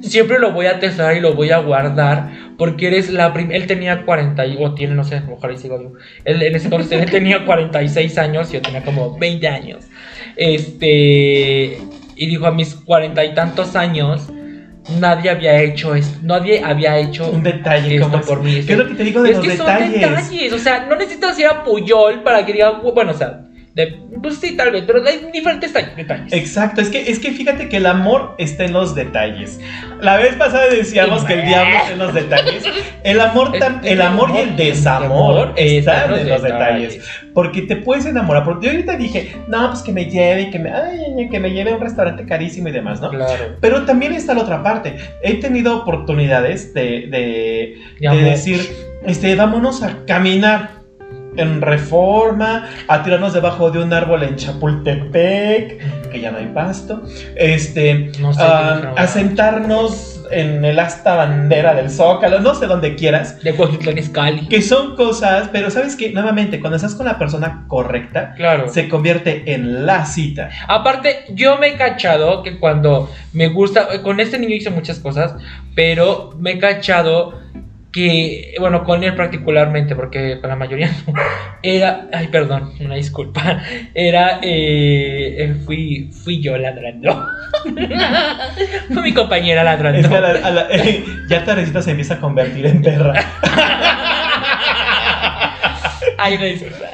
siempre lo voy a atesorar y lo voy a guardar porque eres la primera. Él tenía 40, y- o tiene, no sé, ojalá y sigo vivo. Él en ese entonces él tenía 46 años y yo tenía como 20 años. Este, y dijo a mis cuarenta y tantos años. Nadie había hecho esto, nadie había hecho Un detalle esto como por mí. ¿Qué es lo que te digo de Es los que son detalles? detalles, o sea, no necesitas ir a Puyol para que diga, bueno, o sea, de- pues sí, tal vez, pero hay diferentes ta- detalles. Exacto, es que, es que fíjate que el amor está en los detalles. La vez pasada decíamos que el diablo está en los detalles. El amor, tam- el amor y el desamor están en los detalles. Porque te puedes enamorar. Porque yo ahorita dije, no, pues que me lleve y que me, ay, que me lleve a un restaurante carísimo y demás, ¿no? Claro. Pero también está la otra parte. He tenido oportunidades de, de, De de amor. decir, este, vámonos a caminar en Reforma, a tirarnos debajo de un árbol en Chapultepec, que ya no hay pasto, este, No sé, a, no, a sentarnos en el asta bandera del Zócalo, no sé dónde quieras, De Izcalli. que son cosas, pero sabes que nuevamente cuando estás con la persona correcta, Claro. se convierte en la cita. Aparte, yo me he cachado que cuando me gusta, con este niño hice muchas cosas, pero me he cachado que, bueno, con él particularmente, porque con la mayoría no, era, ay, perdón, una disculpa, era, eh, eh, fui, fui yo ladrando. Fue mi compañera ladrando. Es que a la- a la- ya Tarecita se empieza a convertir en perra. Ay, una disculpa.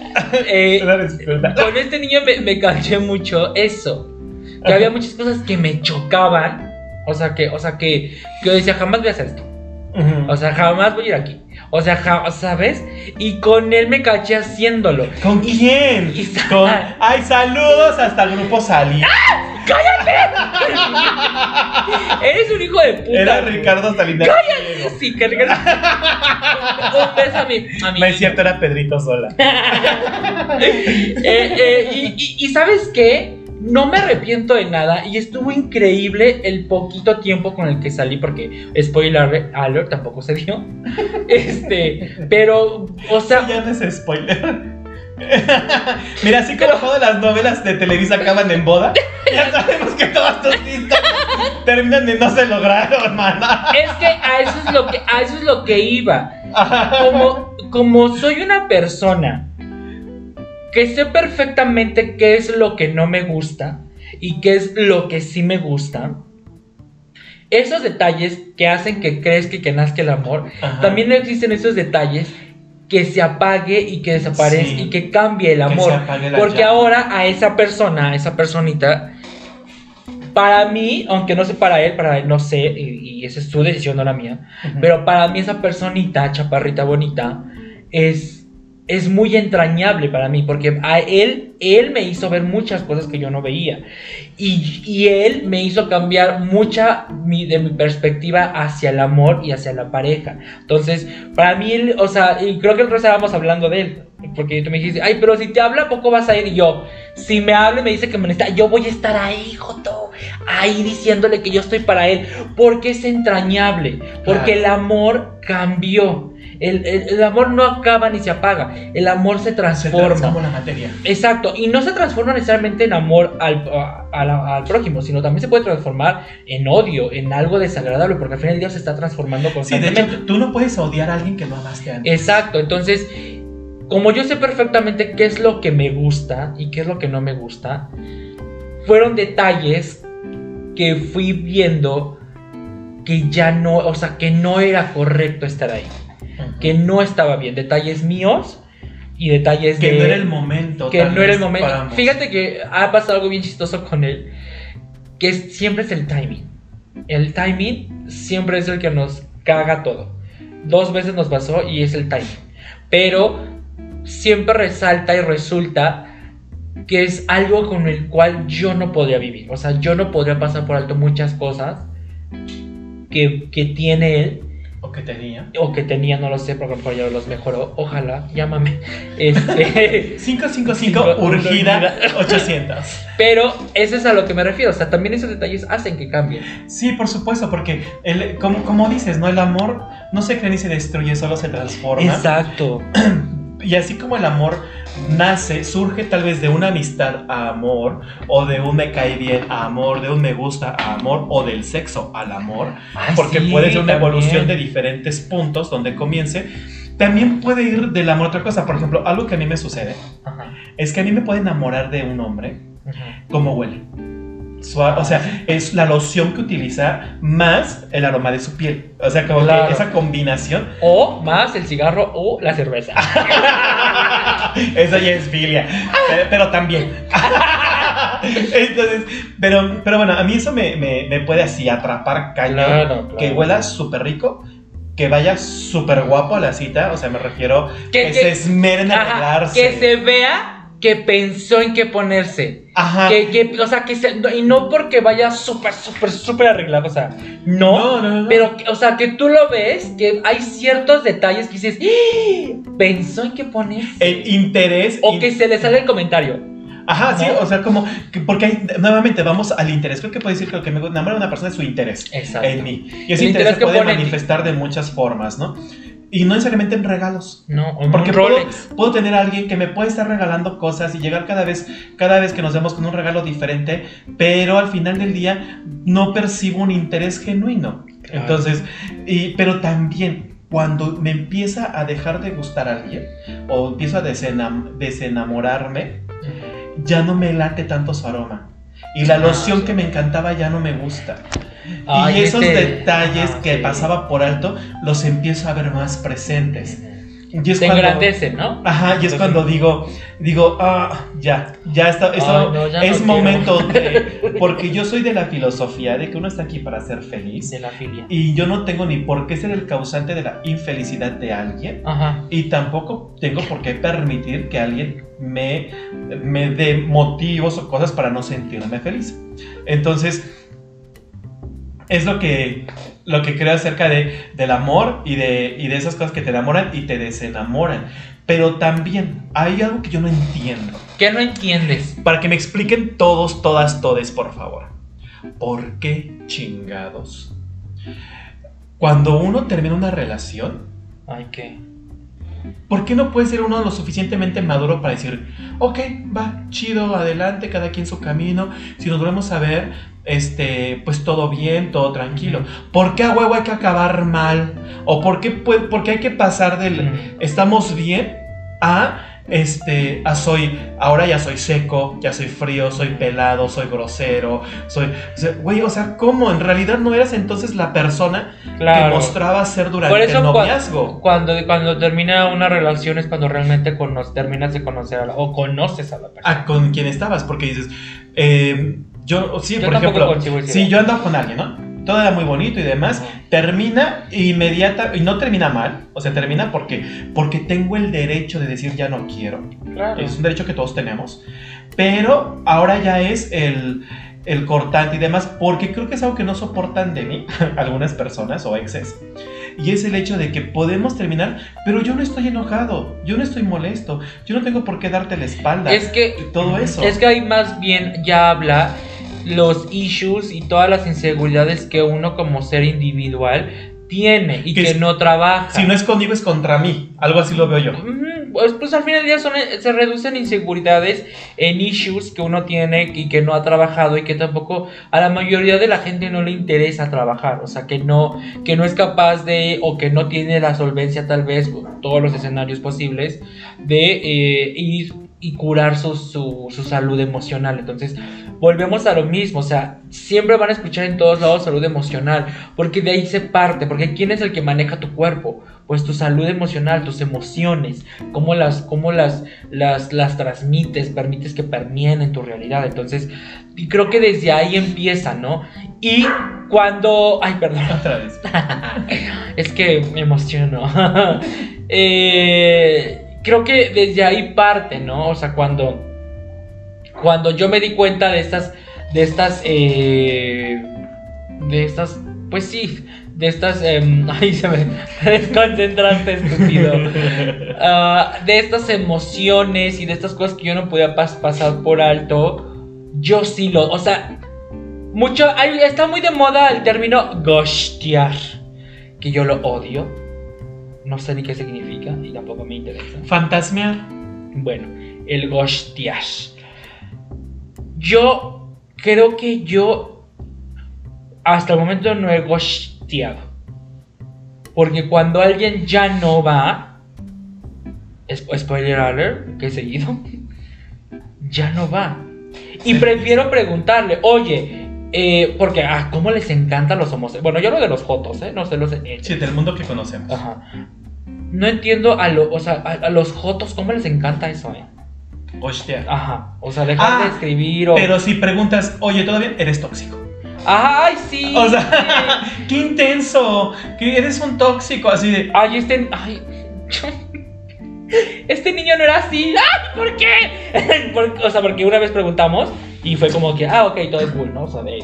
Eh, Una disculpa. con este niño me, me caché mucho eso. Que había muchas cosas que me chocaban. O sea, que, o sea, que, que yo decía, jamás voy a hacer esto. O sea, jamás voy a ir aquí. O sea, ja- ¿sabes? Y con él me caché haciéndolo. ¿Con quién? y- Con... Ay, saludos hasta el grupo Salí. Eres un hijo de puta. Era. Ricardo Salinas. Sí, que Ricardo. un beso a mi. A mi No es cierto, era Pedrito Sola. Eh, eh, y ¿sabes qué? No me arrepiento de nada y estuvo increíble el poquito tiempo con el que salí porque spoiler alert tampoco se dio. Este, pero o sea, Ya no es spoiler. Mira, así como todas las novelas de Televisa acaban en boda, ya sabemos que todas tus terminan en no se lograron, hermana. es que a eso es lo que a eso es lo que iba. Como como soy una persona que sé perfectamente qué es lo que no me gusta y qué es lo que sí me gusta. Esos detalles que hacen que crezca y que nazca el amor, Ajá. También existen esos detalles que se apague y que desaparezca Sí. y que cambie el amor. Porque ahora a esa persona, a esa personita, para mí, aunque no sé para él, para él no sé, y, y esa es su decisión, no la mía, pero para mí esa personita, chaparrita bonita, es, es muy entrañable para mí, porque a él, él me hizo ver muchas cosas que yo no veía. Y, y él me hizo cambiar mucha mi- de mi perspectiva hacia el amor y hacia la pareja. Entonces, para mí, él, o sea, y creo que nosotros estábamos hablando de él. Porque tú me dijiste, ay, pero si te habla, ¿a poco vas a ir? Y yo, si me habla y me dice que me necesita, yo voy a estar ahí, Joto, ahí diciéndole que yo estoy para él. Porque es entrañable. Porque el amor cambió. El, el- el amor no acaba ni se apaga. El amor se Se transforma. transforma la materia. Exacto, y no se transforma necesariamente en amor al, a- a la- al prójimo, sino también se puede transformar en odio, en algo desagradable, porque al final el día se está transformando Sí, de constantemente. hecho, tú no puedes odiar a alguien que no amaste antes. Exacto, entonces, como yo sé perfectamente qué es lo que me gusta y qué es lo que no me gusta, fueron detalles que fui viendo que ya no, o sea, que no era correcto estar ahí, Que no estaba bien, detalles míos y detalles Que de... no era el momento. que no era el momento. para ambos. Fíjate que ha pasado algo bien chistoso con él, que es- siempre es el timing. El timing siempre es el que nos caga todo. Dos veces nos pasó y es el timing. Pero siempre resalta y resulta que es algo con el cual yo no podría vivir. O sea, yo no podría pasar por alto muchas cosas que, que tiene él que tenía. o que tenía, no lo sé, porque mejor ya los mejoró. Ojalá, llámame. Este, 555 urgida 800. Pero eso es a lo que me refiero. O sea, también esos detalles hacen que cambien. Sí, por supuesto, porque el, como, como dices, ¿no? El amor no se crea ni se destruye, solo se transforma. Exacto. Y así como el amor nace, surge tal vez de una amistad a amor, o de un me cae bien a amor, de un me gusta a amor, o del sexo al amor, Ay, porque sí, puede ser una también. evolución de diferentes puntos donde comience. También puede ir del amor a otra cosa. Por ejemplo, algo que a mí me sucede Ajá, es que a mí me puede enamorar de un hombre ajá. como huele. O sea, es la loción que utiliza más el aroma de su piel. O sea, como Claro. que esa combinación. O más el cigarro o la cerveza. Eso ya es filia. Pero, pero también. Entonces, pero, pero bueno, a mí eso me, me- me puede así atrapar cañón. Claro, claro. Que huela súper rico. Que vaya súper guapo a la cita. O sea, me refiero Que- que, que- se esmeren en Ajá, arreglarse. que se vea que pensó en qué ponerse. Ajá. Que, que, o sea, que se, y no porque vaya súper, súper, súper arreglado, o sea, no, No, no, no. pero, que- o sea, que tú lo ves, que hay ciertos detalles que dices, ¡Ah! pensó en qué ponerse. El interés. o in- que se le sale el comentario. Ajá, sí, o sea, como. que- porque hay, nuevamente vamos al interés. Creo que puede decir que lo que me enamora de una persona es su interés. Exacto. en mí. Y ese El interés interés se puede manifestar de muchas formas, ¿no? Y no necesariamente en regalos. No, Porque un puedo, puedo tener a alguien que me puede estar regalando cosas y llegar cada vez, cada vez que nos vemos con un regalo diferente, pero al final del día no percibo un interés genuino. Claro. Entonces, y, pero también cuando me empieza a dejar de gustar alguien o empiezo a desenam- desenamorarme, ya no me late tanto su aroma. Y la Ah, loción que me encantaba ya no me gusta. Ay, y esos este- detalles ah, que sí. pasaba por alto los empiezo a ver más presentes. Y es Te cuando, engrandecen, ¿no? Ajá, y es cuando digo, digo, ah, ya, ya está, no, ya es no momento de, porque yo soy de la filosofía de que uno está aquí para ser feliz De la filia. y yo no tengo ni por qué ser el causante de la infelicidad de alguien Ajá. y tampoco tengo por qué permitir que alguien me, me dé motivos o cosas para no sentirme feliz. Entonces, es lo que, lo que creo acerca de, del amor y de, y de esas cosas que te enamoran y te desenamoran. Pero también hay algo que yo no entiendo. ¿Qué no entiendes? Para que me expliquen todos, todas, todes, por favor. ¿Por qué chingados? Cuando uno termina una relación, Ay, ¿qué? ¿Por qué no puede ser uno lo suficientemente maduro para decir, ok, va, chido, adelante, cada quien su camino, si nos volvemos a ver, este, pues todo bien, todo tranquilo? ¿Por qué a huevo hay que acabar mal? ¿O por qué, puede- por qué hay que pasar del estamos bien a este, a soy, ahora ya soy seco, ya soy frío, soy pelado, soy grosero, soy, güey, o sea, ¿cómo? En realidad no eras entonces la persona que Claro. mostraba ser durante Por eso el noviazgo. Cuando, cuando termina una relación es cuando realmente cono- terminas de conocer a la, o conoces a la persona. a con quien estabas, porque dices, eh, yo, sí, Yo por ejemplo, esa sí, yo andaba con alguien, ¿no? Todo era muy bonito y demás, termina inmediata, y no termina mal, o sea, termina porque, porque tengo el derecho de decir ya no quiero, Claro. es un derecho que todos tenemos, pero ahora ya es el, el cortante y demás, porque creo que es algo que no soportan de mí algunas personas o exes. Y es el hecho de que podemos terminar, pero yo no estoy enojado, yo no estoy molesto, yo no tengo por qué darte la espalda. Es que todo eso. Es que ahí más bien ya habla los issues y todas las inseguridades que uno como ser individual tiene y Que no trabaja. Si no es conmigo, es contra mí. Algo así lo veo yo. Pues, pues al final del día son, se reducen inseguridades en issues que uno tiene y que no ha trabajado y que tampoco a la mayoría de la gente no le interesa trabajar. O sea, que no, que no es capaz de o que no tiene la solvencia tal vez, todos los escenarios posibles, de eh, ir y curar su, su, su salud emocional. Entonces, volvemos a lo mismo. O sea, siempre van a escuchar en todos lados salud emocional. Porque de ahí se parte. Porque ¿quién es el que maneja tu cuerpo? Pues tu salud emocional, tus emociones. Cómo las, cómo las, las, las transmites, permites que permeen en tu realidad. Entonces, y creo que desde ahí empieza, ¿no? Y cuando... Ay, perdón. Otra vez. Es que me emociono. Eh, creo que desde ahí parte, ¿no? O sea, cuando, cuando yo me di cuenta de estas, de estas, eh, de estas, pues sí, de estas, em, ay, se me te desconcentraste, estúpido. Ah, de estas emociones y de estas cosas que yo no podía pas- pasar por alto, yo sí lo, o sea, mucho, hay- está muy de moda el término ghostear, que yo lo odio. No sé ni qué significa y tampoco me interesa. Fantasmear. Bueno, el ghostear. Yo creo que yo hasta el momento no he ghosteado. Porque cuando alguien ya no va, spo- spoiler alert, que he seguido, ya no va. Y prefiero preguntarle, oye, eh, porque, ah, ¿cómo les encantan los homosexuales? Bueno, yo lo de los jotos, ¿eh? No sé los hechos. Sí, del mundo que conocemos. Ajá. No entiendo a, lo- o sea, a, a los jotos, ¿cómo les encanta eso, eh? Hostiar. Ajá. O sea, dejar Ah, de escribir o. Pero si preguntas, oye, ¿todo bien? Eres tóxico. ¡Ay, sí! O sea, qué intenso. Que eres un tóxico, así de. Ay, este. Ay. Este niño no era así. ¡Ay, ¿por qué? O sea, porque una vez preguntamos y fue como que, ah, ok, todo es cool, ¿no? O sea, de.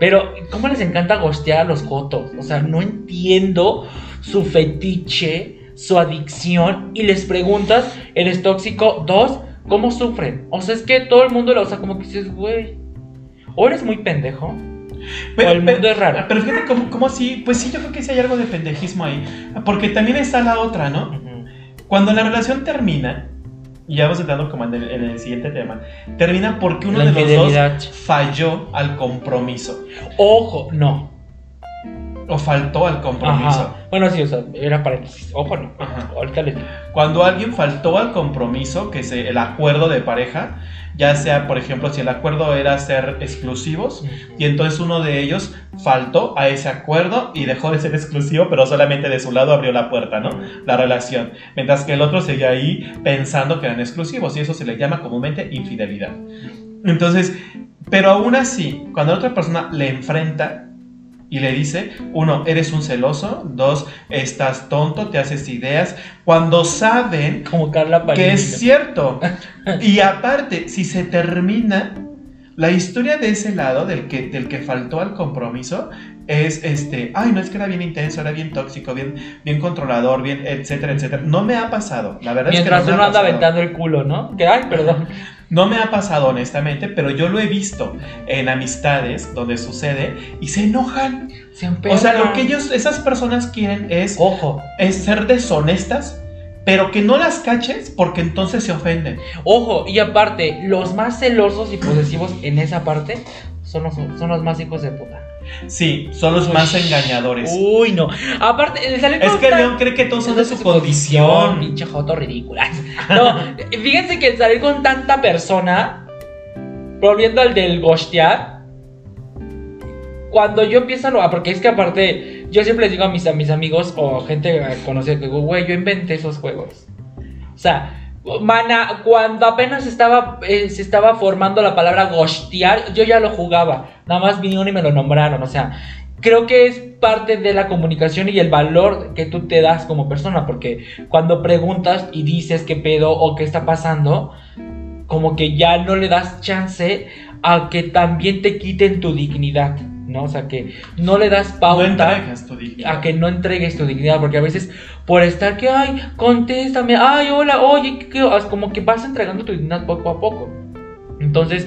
Pero, ¿cómo les encanta gostear a los jotos? O sea, no entiendo su fetiche, su adicción. Y les preguntas, ¿eres tóxico? Dos, ¿cómo sufren? O sea, es que todo el mundo lo usa como que dices, güey. O eres muy pendejo. o el mundo es raro. Pero fíjate cómo, cómo así, pues sí, yo creo que sí hay algo de pendejismo ahí. Porque también está la otra, ¿no? Cuando la relación termina, y ya vamos entrando como en el, en el siguiente tema, termina porque uno La de los dos falló al compromiso. Ojo, no. O faltó al compromiso. Ajá. Bueno, sí, o sea, era paréntesis. Ojo, no. Ahorita les digo. Cuando alguien faltó al compromiso, que es el acuerdo de pareja, ya sea, por ejemplo, si el acuerdo era ser exclusivos, y entonces uno de ellos faltó a ese acuerdo y dejó de ser exclusivo, pero solamente de su lado abrió la puerta, ¿no? La relación. Mientras que el otro seguía ahí pensando que eran exclusivos, y eso se le llama comúnmente infidelidad. Entonces, pero aún así, cuando la otra persona le enfrenta y le dice, uno, eres un celoso, dos, estás tonto, te haces ideas, cuando saben Como Carla que es cierto. Y aparte, si se termina, la historia de ese lado, del que, del que faltó al compromiso, es este, ay, no es que era bien intenso, era bien tóxico, bien, bien controlador, bien, etcétera, etcétera. No me ha pasado, la verdad Mientras es que no me uno ha anda pasado. aventando el culo, ¿no? Que, ay, perdón. No me ha pasado honestamente, pero yo lo he visto en amistades donde sucede y se enojan. Se O sea, lo que ellos, esas personas quieren es, Ojo, es ser deshonestas, pero que no las caches porque entonces se ofenden. ojo. Y aparte, los más celosos y posesivos en esa parte son los, son los más hijos de puta. Sí, son los más engañadores. Uy, no. Aparte, Es que león cree que todos son de su es condición. Pinche joto ridícula. No, fíjense que el salir con tanta persona, volviendo al del ghostear, cuando yo empiezo a. Porque es que aparte, yo siempre les digo a mis, a mis amigos o gente conocida que digo, güey, yo inventé esos juegos. O sea, mana, cuando apenas estaba, eh, se estaba formando la palabra ghostear, yo ya lo jugaba. Nada más vinieron y me lo nombraron. O sea, creo que es parte de la comunicación y el valor que tú te das como persona, porque cuando preguntas y dices qué pedo o qué está pasando, como que ya no le das chance a que también te quiten tu dignidad, ¿no? O sea, que no le das pauta a que no entregues tu dignidad, porque a veces por estar que, ay, contéstame, ay, hola, oye, ¿qué- qué?", es como que vas entregando tu dignidad poco a poco. Entonces,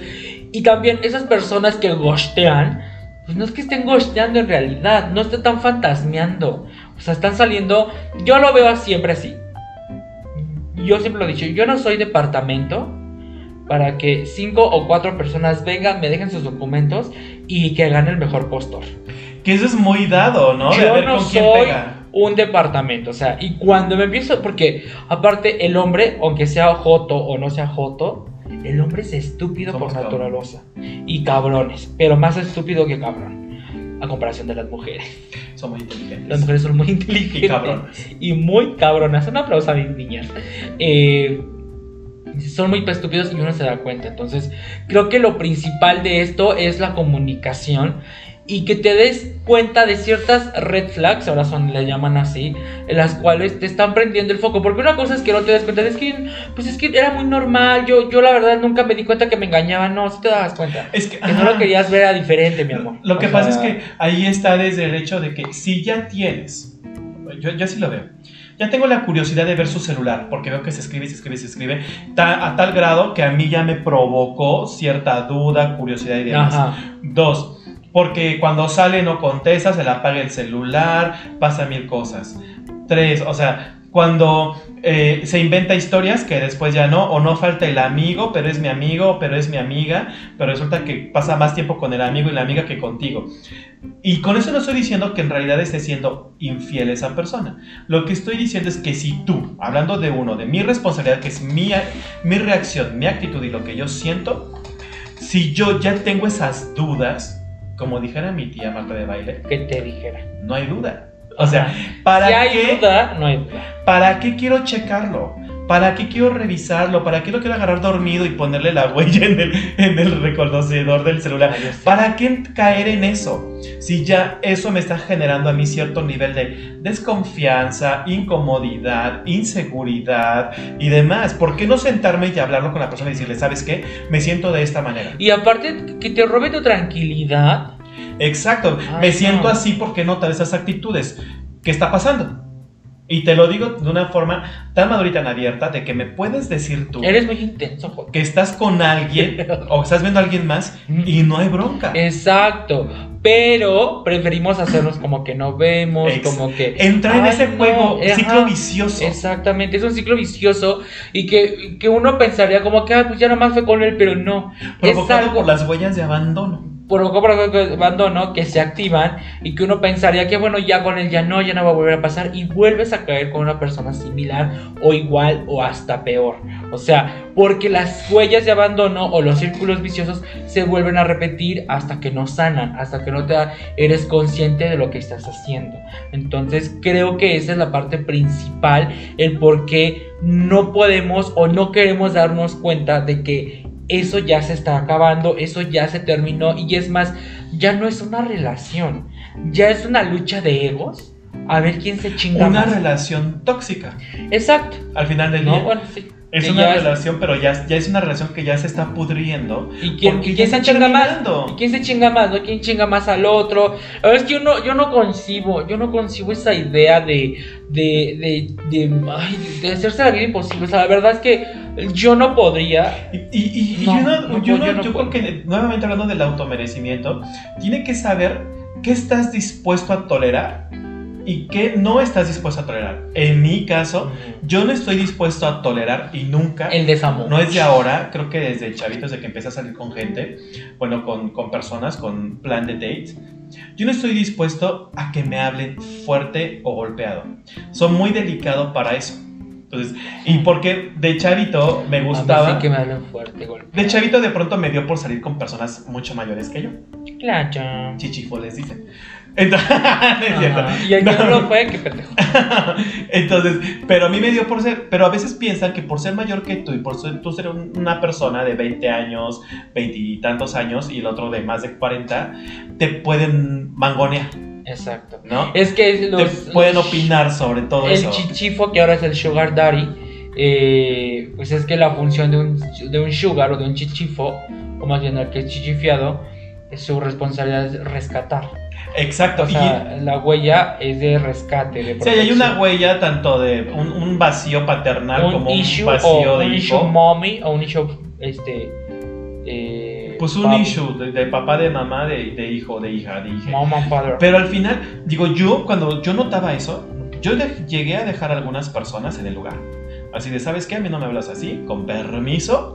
y también esas personas que ghostean, pues no es que estén ghosteando en realidad, no están fantasmeando. O sea, están saliendo. Yo lo veo siempre así. Yo siempre lo he dicho, yo no soy departamento para que cinco o cuatro personas vengan, me dejen sus documentos y que gane el mejor postor. Que eso es muy dado, ¿no? De Yo ver no con quién soy pega. un departamento, o sea, y cuando me empiezo, porque aparte el hombre, aunque sea joto o no sea joto, el hombre es estúpido Somos por naturaleza y cabrones, pero más estúpido que cabrón, a comparación de las mujeres. Son muy inteligentes. Las mujeres son muy inteligentes Y cabronas. y muy cabronas. Un aplauso a mis niñas. Eh, son muy estúpidos y uno se da cuenta. Entonces, creo que lo principal de esto es la comunicación y que te des cuenta de ciertas red flags, ahora son, le llaman así, en las cuales te están prendiendo el foco. Porque una cosa es que no te des cuenta, es que, pues es que era muy normal. Yo, yo la verdad nunca me di cuenta que me engañaban. No, si te dabas cuenta. Es que, Que no lo querías ver era diferente, mi amor. Lo que O pasa es sea, que ahí está desde el hecho de que si ya tienes, yo, yo así lo veo, ya tengo la curiosidad de ver su celular, porque veo que se escribe, se escribe, se escribe, ta- a tal grado que a mí ya me provocó cierta duda, curiosidad y demás. Ajá. Dos, porque cuando sale no contesta, se le apaga el celular, pasa mil cosas. Tres, o sea, cuando eh, se inventa historias que después ya no, o no falta el amigo, pero es mi amigo, pero es mi amiga, pero resulta que pasa más tiempo con el amigo y la amiga que contigo. Y con eso no estoy diciendo que en realidad esté siendo infiel esa persona. Lo que estoy diciendo es que si tú, hablando de uno, de mi responsabilidad, que es mi, mi reacción, mi actitud y lo que yo siento, si yo ya tengo esas dudas, como dijera mi tía Marta de baile, Que te dijera. no hay duda. O sea. ¿para si hay qué? duda, no hay duda. ¿Para qué quiero checarlo? ¿Para qué quiero revisarlo? ¿Para qué lo quiero agarrar dormido y ponerle la huella en el, en el reconocedor del celular? ¿Para qué caer en eso? Si ya eso me está generando a mí cierto nivel de desconfianza, incomodidad, inseguridad y demás. ¿Por qué no sentarme y hablarlo con la persona y decirle, ¿sabes qué? Me siento de esta manera. Y aparte, que te robe tu tranquilidad. Exacto. Ay, me siento no. así porque notar esas actitudes. ¿Qué está pasando? Y te lo digo de una forma tan madura y tan abierta de que me puedes decir tú Eres muy intenso, Joto. que estás con alguien o estás viendo a alguien más y no hay bronca. Exacto. Pero preferimos hacernos como que no vemos, Ex- como que. Entrar en ese no, juego, ajá. ciclo vicioso. Exactamente, es un ciclo vicioso y que, que uno pensaría como que, ah, pues ya nomás fue con él, pero no. Es Provocado algo por las huellas de abandono. Provocó por abandono que se activan y que uno pensaría que bueno, ya con él ya no, ya no va a volver a pasar y vuelves a caer con una persona similar o igual o hasta peor. O sea, porque las huellas de abandono o los círculos viciosos se vuelven a repetir hasta que no sanan, hasta que no te eres consciente de lo que estás haciendo. Entonces, creo que esa es la parte principal, el por qué no podemos o no queremos darnos cuenta de que eso ya se está acabando, eso ya se terminó y es más, ya no es una relación, ya es una lucha de egos. A ver quién se chinga Una más. relación tóxica. Exacto. Al final del No, día. bueno, sí. es una es- relación, pero ya, ya es una relación que ya se está pudriendo. ¿Y quién, y quién se chinga más? terminando. ¿Y quién se chinga más? ¿no? ¿Quién chinga más al otro? Verdad es que yo no, yo no concibo, yo no concibo esa idea de, de, de, de, ay, de hacerse la vida imposible. O sea, la verdad es que yo no podría. Y, y- y- y No, uno- no, yo, yo no- no yo puedo. creo que, nuevamente hablando del automerecimiento, tiene que saber qué estás dispuesto a tolerar y qué no estás dispuesto a tolerar. En mi caso, yo no estoy dispuesto a tolerar y nunca, El desamor. no es de ahora, creo que desde chavitos, de que empecé a salir con gente, bueno, con, con personas, con plan de date, yo no estoy dispuesto a que me hablen fuerte o golpeado. Soy muy delicado para eso. Y porque de chavito me gustaba... sí que me hablan fuerte, golpe. De chavito de pronto me dio por salir con personas mucho mayores que yo. Claro. Chichifo les dicen. Entonces, es cierto. Y el no lo fue, qué pendejo. Entonces, pero a mí me dio por ser, pero a veces piensan que por ser mayor que tú y por ser, tú ser un- una persona de 20 años, 20 y tantos años y el otro de más de 40, te pueden mangonear, Exacto. ¿no? Es que los, te pueden los- opinar sobre todo el eso. chichifo, que ahora es el sugar daddy, eh, pues es que la función de un, de un sugar o de un chichifo, o más bien el que es chichifiado, es su responsabilidad es rescatar. Exacto. O y- sea, la huella es de rescate, de Sí, hay una huella tanto de un, un vacío paternal un como un vacío o de un hijo. issue mommy o un issue este eh, Pues un papi. issue de, de papá, de mamá, de, de hijo, de hija, de hija. Mom and father. Pero al final, digo, yo cuando yo notaba eso, yo llegué a dejar a algunas personas en el lugar. Así de, ¿sabes qué? A mí no me hablas así, con permiso,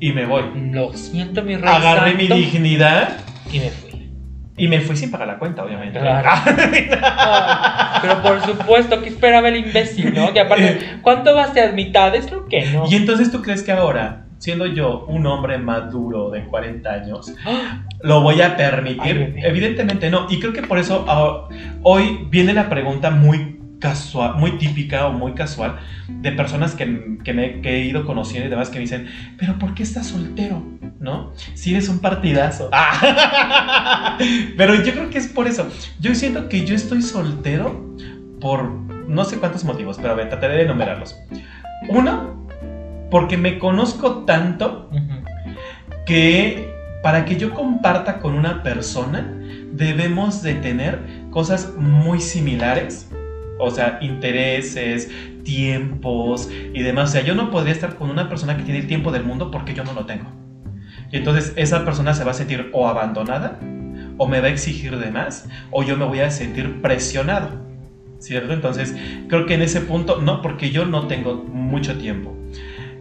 y me voy. Lo siento, mi rey. Agarré mi dignidad Y me fui. y me fui sin pagar la cuenta, obviamente. Claro. Pero por supuesto, que esperaba el imbécil, no? Que aparte, ¿cuánto va a ser? ¿Mitad? Es lo que no. y entonces tú crees que ahora, siendo yo un hombre maduro de 40 años, lo voy a permitir. Ay. Evidentemente no. Y creo que por eso ah, hoy viene la pregunta muy casual, muy típica o muy casual de personas que, que me, que he ido conociendo y demás que me dicen, pero ¿por qué estás soltero? ¿No? Si eres un partidazo. Ah. pero yo creo que es por eso. Yo siento que yo estoy soltero por no sé cuántos motivos, pero a ver, trataré de enumerarlos. Uno, porque me conozco tanto Ujú. que para que yo comparta con una persona debemos de tener cosas muy similares, o sea, intereses, tiempos y demás. O sea, yo no podría estar con una persona que tiene el tiempo del mundo porque yo no lo tengo. Y entonces esa persona se va a sentir o abandonada, o me va a exigir de más, o yo me voy a sentir presionado. ¿Cierto? Entonces, creo que en ese punto, no, porque yo no tengo mucho tiempo.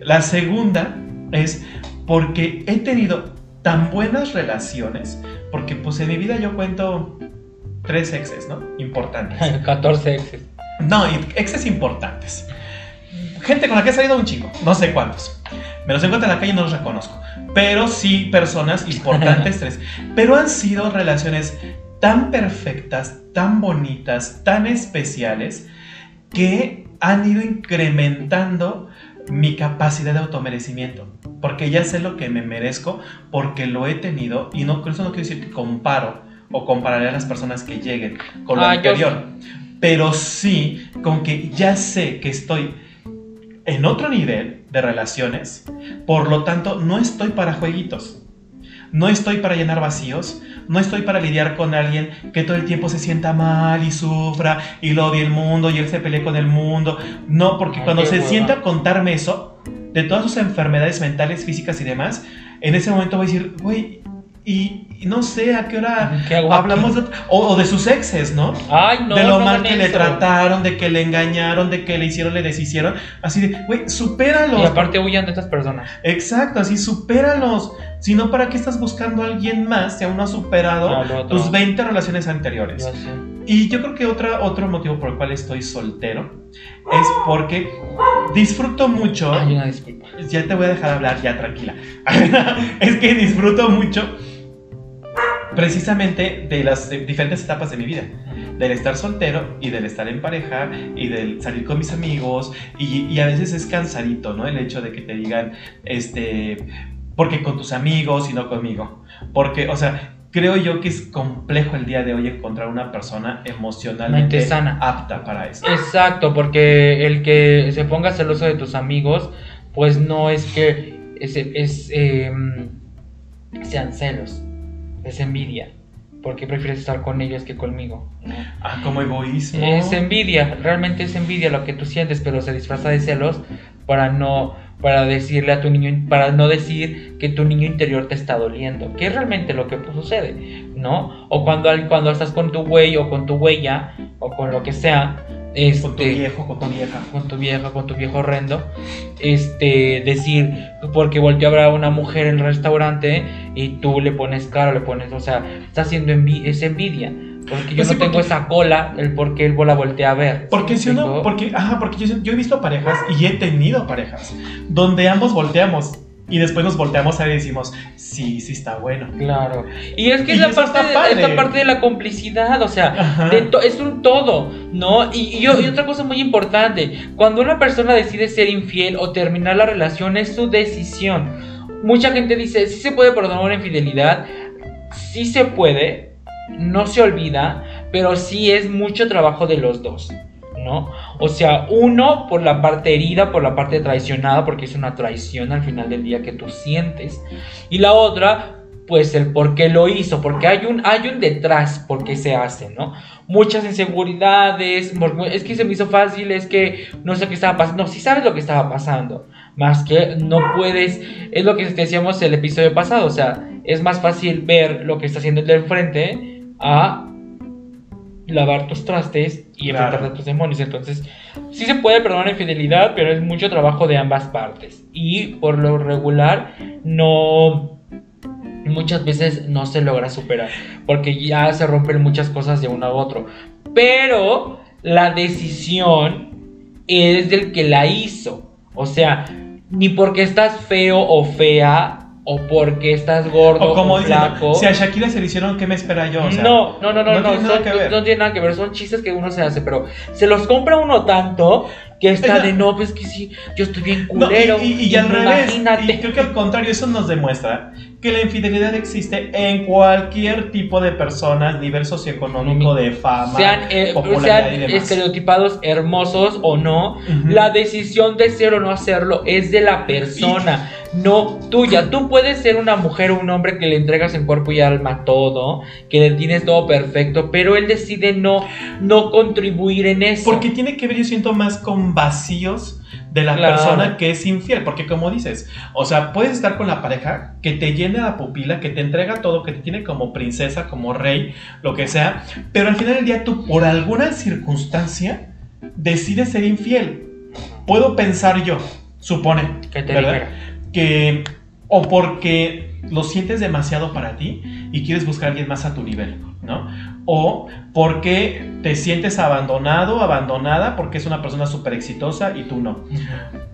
La segunda es porque he tenido tan buenas relaciones, porque pues en mi vida yo cuento tres exes, ¿no? Importantes. 14 exes. No, exes importantes. Gente con la que he salido un chingo, no sé cuántos. Me los encuentro en la calle y no los reconozco. Pero sí personas importantes tres. Pero han sido relaciones tan perfectas, tan bonitas, tan especiales, que han ido incrementando mi capacidad de automerecimiento. Porque ya sé lo que me merezco, porque lo he tenido, y no, eso no quiero decir que comparo o compararé a las personas que lleguen con lo Ah, anterior. Pero sí con que ya sé que estoy en otro nivel de relaciones, por lo tanto no estoy para jueguitos. No estoy para llenar vacíos, no estoy para lidiar con alguien que todo el tiempo se sienta mal y sufra y lo odie el mundo y él se pelee con el mundo. No, porque Ay, cuando se sienta a contarme eso, de todas sus enfermedades mentales, físicas y demás, en ese momento voy a decir, güey, y, y no sé a qué hora ¿Qué hago hablamos de, o, o de sus exes, ¿no? Ay, no. de lo no mal que le eso. trataron, de que le engañaron, de que le hicieron, le deshicieron. Así de, güey, supéralos. Y aparte huyan de estas personas. Exacto, así supéralos. Si no, ¿para qué estás buscando a alguien más si aún no has superado No, tus 20 relaciones anteriores? Yo sé. Y yo creo que otra, otro motivo por el cual estoy soltero es porque disfruto mucho. Ay, una disculpa. Ya te voy a dejar hablar, ya tranquila. es que disfruto mucho precisamente de las de diferentes etapas de mi vida. Del estar soltero y del estar en pareja y del salir con mis amigos. Y, y a veces es cansadito, ¿no? El hecho de que te digan, este, porque con tus amigos y no conmigo. Porque, o sea, creo yo que es complejo el día de hoy encontrar una persona emocionalmente Mente sana. apta para eso. Exacto, porque el que se ponga celoso de tus amigos, pues no es que es, es, em, sean celos, es envidia. Porque prefieres estar con ellos que conmigo. ¿no? Ah, como egoísmo. Es envidia, realmente es envidia lo que tú sientes, pero se disfraza de celos para no para decirle a tu niño para no decir que tu niño interior te está doliendo, que es realmente lo que pues, sucede, ¿no? O cuando cuando estás con tu güey o con tu huella o con lo que sea, este Con tu viejo, con tu vieja. con tu vieja, con tu viejo horrendo, este, decir, porque volteó a ver a una mujer en el restaurante y tú le pones cara, le pones, o sea, está haciendo envi es envidia, porque yo Pues no sí, tengo porque- esa cola, el por qué él la voltea a ver. Porque ¿Sí si uno, porque, ajá, porque yo, yo he visto parejas y he tenido parejas donde ambos volteamos y después nos volteamos a ver y decimos, sí, sí está bueno. Claro. Y es que Y es la parte de, padre. esta parte de la complicidad, o sea, Ajá. de to- es un todo, ¿no? Y, y yo- y otra cosa muy importante, cuando una persona decide ser infiel o terminar la relación es su decisión. Mucha gente dice, sí se puede perdonar una infidelidad, sí se puede, no se olvida, pero sí es mucho trabajo de los dos. O sea, uno por la parte herida, por la parte traicionada, porque es una traición al final del día que tú sientes. Y la otra, pues el por qué lo hizo, porque hay un, hay un detrás por qué se hace, ¿no? Muchas inseguridades, es que se me hizo fácil, es que no sé qué estaba pasando, no, sí sabes lo que estaba pasando, más que no puedes, es lo que decíamos el episodio pasado, o sea, es más fácil ver lo que está haciendo el de enfrente a lavar tus trastes y Claro. enfrentarte a tus demonios. Entonces, sí se puede perdonar infidelidad, pero es mucho trabajo de ambas partes. Y por lo regular, no. Muchas veces no se logra superar. Porque ya se rompen muchas cosas de uno a otro. Pero la decisión es del que la hizo. O sea, ni porque estás feo o fea. O porque estás gordo O como o dicen, flaco. si a Shakira se le hicieron, ¿qué me espera yo? O sea, no, no, no, no, no no, tiene nada son- ver. no tiene nada que ver, son chistes que uno se hace, pero se los compra uno tanto que está de no, pues que sí, yo estoy bien No, culero. y, y- y al revés, imagínate. y creo que al contrario, eso nos demuestra que la infidelidad existe en cualquier tipo de personas, nivel socioeconómico, de fama, sean, eh, popularidad sean y demás. estereotipados hermosos o no, la decisión de ser o no hacerlo es de la persona, no tuya. Tú puedes ser una mujer o un hombre que le entregas en cuerpo y alma todo, que le tienes todo perfecto, pero él decide no, no contribuir en eso. Porque tiene que ver, yo siento, más con vacíos de la Claro. persona que es infiel. Porque como dices, o sea, puedes estar con la pareja que te llena la pupila, que te entrega todo, que te tiene como princesa, como rey, lo que sea, pero al final del día tú, por alguna circunstancia, decides ser infiel. Puedo pensar yo, supone, que te ¿verdad? que o porque lo sientes demasiado para ti y quieres buscar a alguien más a tu nivel, ¿no? O porque te sientes abandonado, abandonada, porque es una persona súper exitosa y tú no.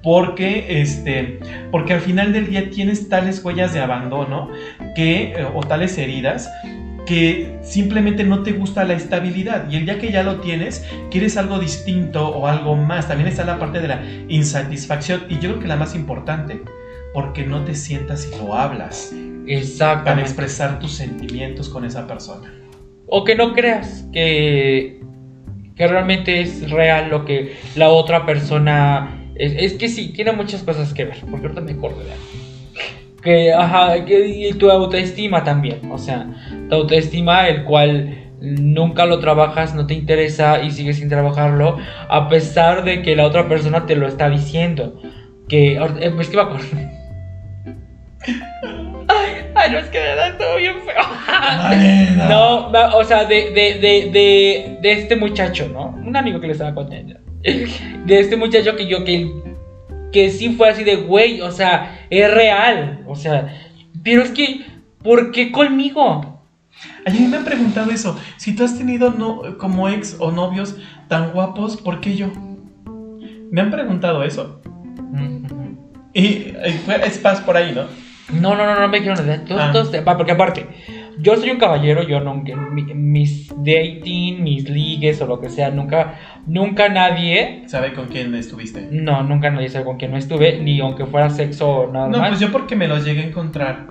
Porque, este, porque al final del día tienes tales huellas de abandono que, eh, o tales heridas que simplemente no te gusta la estabilidad y el día que ya lo tienes quieres algo distinto o algo más también está la parte de la insatisfacción y yo creo que la más importante porque no te sientas y lo hablas para Exactamente. expresar tus sentimientos con esa persona O que no creas que, que realmente es real lo que la otra persona... Es, es que sí, tiene muchas cosas que ver, porque ahorita me acuerdo de. Que, ajá, que, y tu autoestima también, o sea, tu autoestima, el cual nunca lo trabajas, no te interesa y sigues sin trabajarlo, a pesar de que la otra persona te lo está diciendo. Que, eh, es que me acuerdo. Ay, ay, no, es que de verdad estuvo bien feo. No, o sea, de, de, de, de, de este muchacho, ¿no? Un amigo que le estaba contando. De este muchacho que yo, que, que sí fue así de, güey, o sea, es real. O sea, pero es que, ¿por qué conmigo? a mí me han preguntado eso si tú has tenido no, como ex o novios tan guapos ¿por qué yo? me han preguntado eso y, y fue- es paz por ahí ¿no? No, no, no, no me quiero nada. Todos, Ah. todos- porque aparte, yo soy un caballero, yo nunca, mi- mis dating, mis ligues o lo que sea, nunca, nunca nadie, ¿sabe con quién estuviste? no, nunca nadie sabe con quién no estuve, ni aunque fuera sexo o nada No, más. pues yo porque me los llegué a encontrar.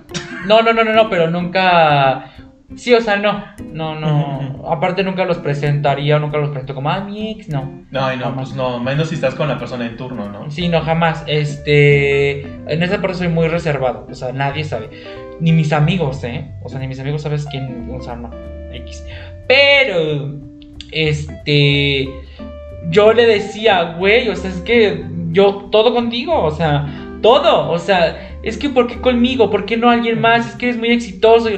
No, no, no, no, no, pero nunca. Sí, o sea, no. No, no. Aparte, nunca los presentaría o nunca los presento como, ah, mi ex, no. No, y no, Jamás. pues no, menos si estás con la persona en turno, ¿no? Sí, no, jamás. Este. En esa parte soy muy reservado. O sea, nadie sabe. Ni mis amigos, ¿eh? O sea, ni mis amigos sabes quién. O sea, no. X. Pero. Este. Yo le decía, güey, o sea, es que yo todo contigo, o sea, todo, o sea, es que ¿por qué conmigo? ¿Por qué no alguien más? Es que eres muy exitoso.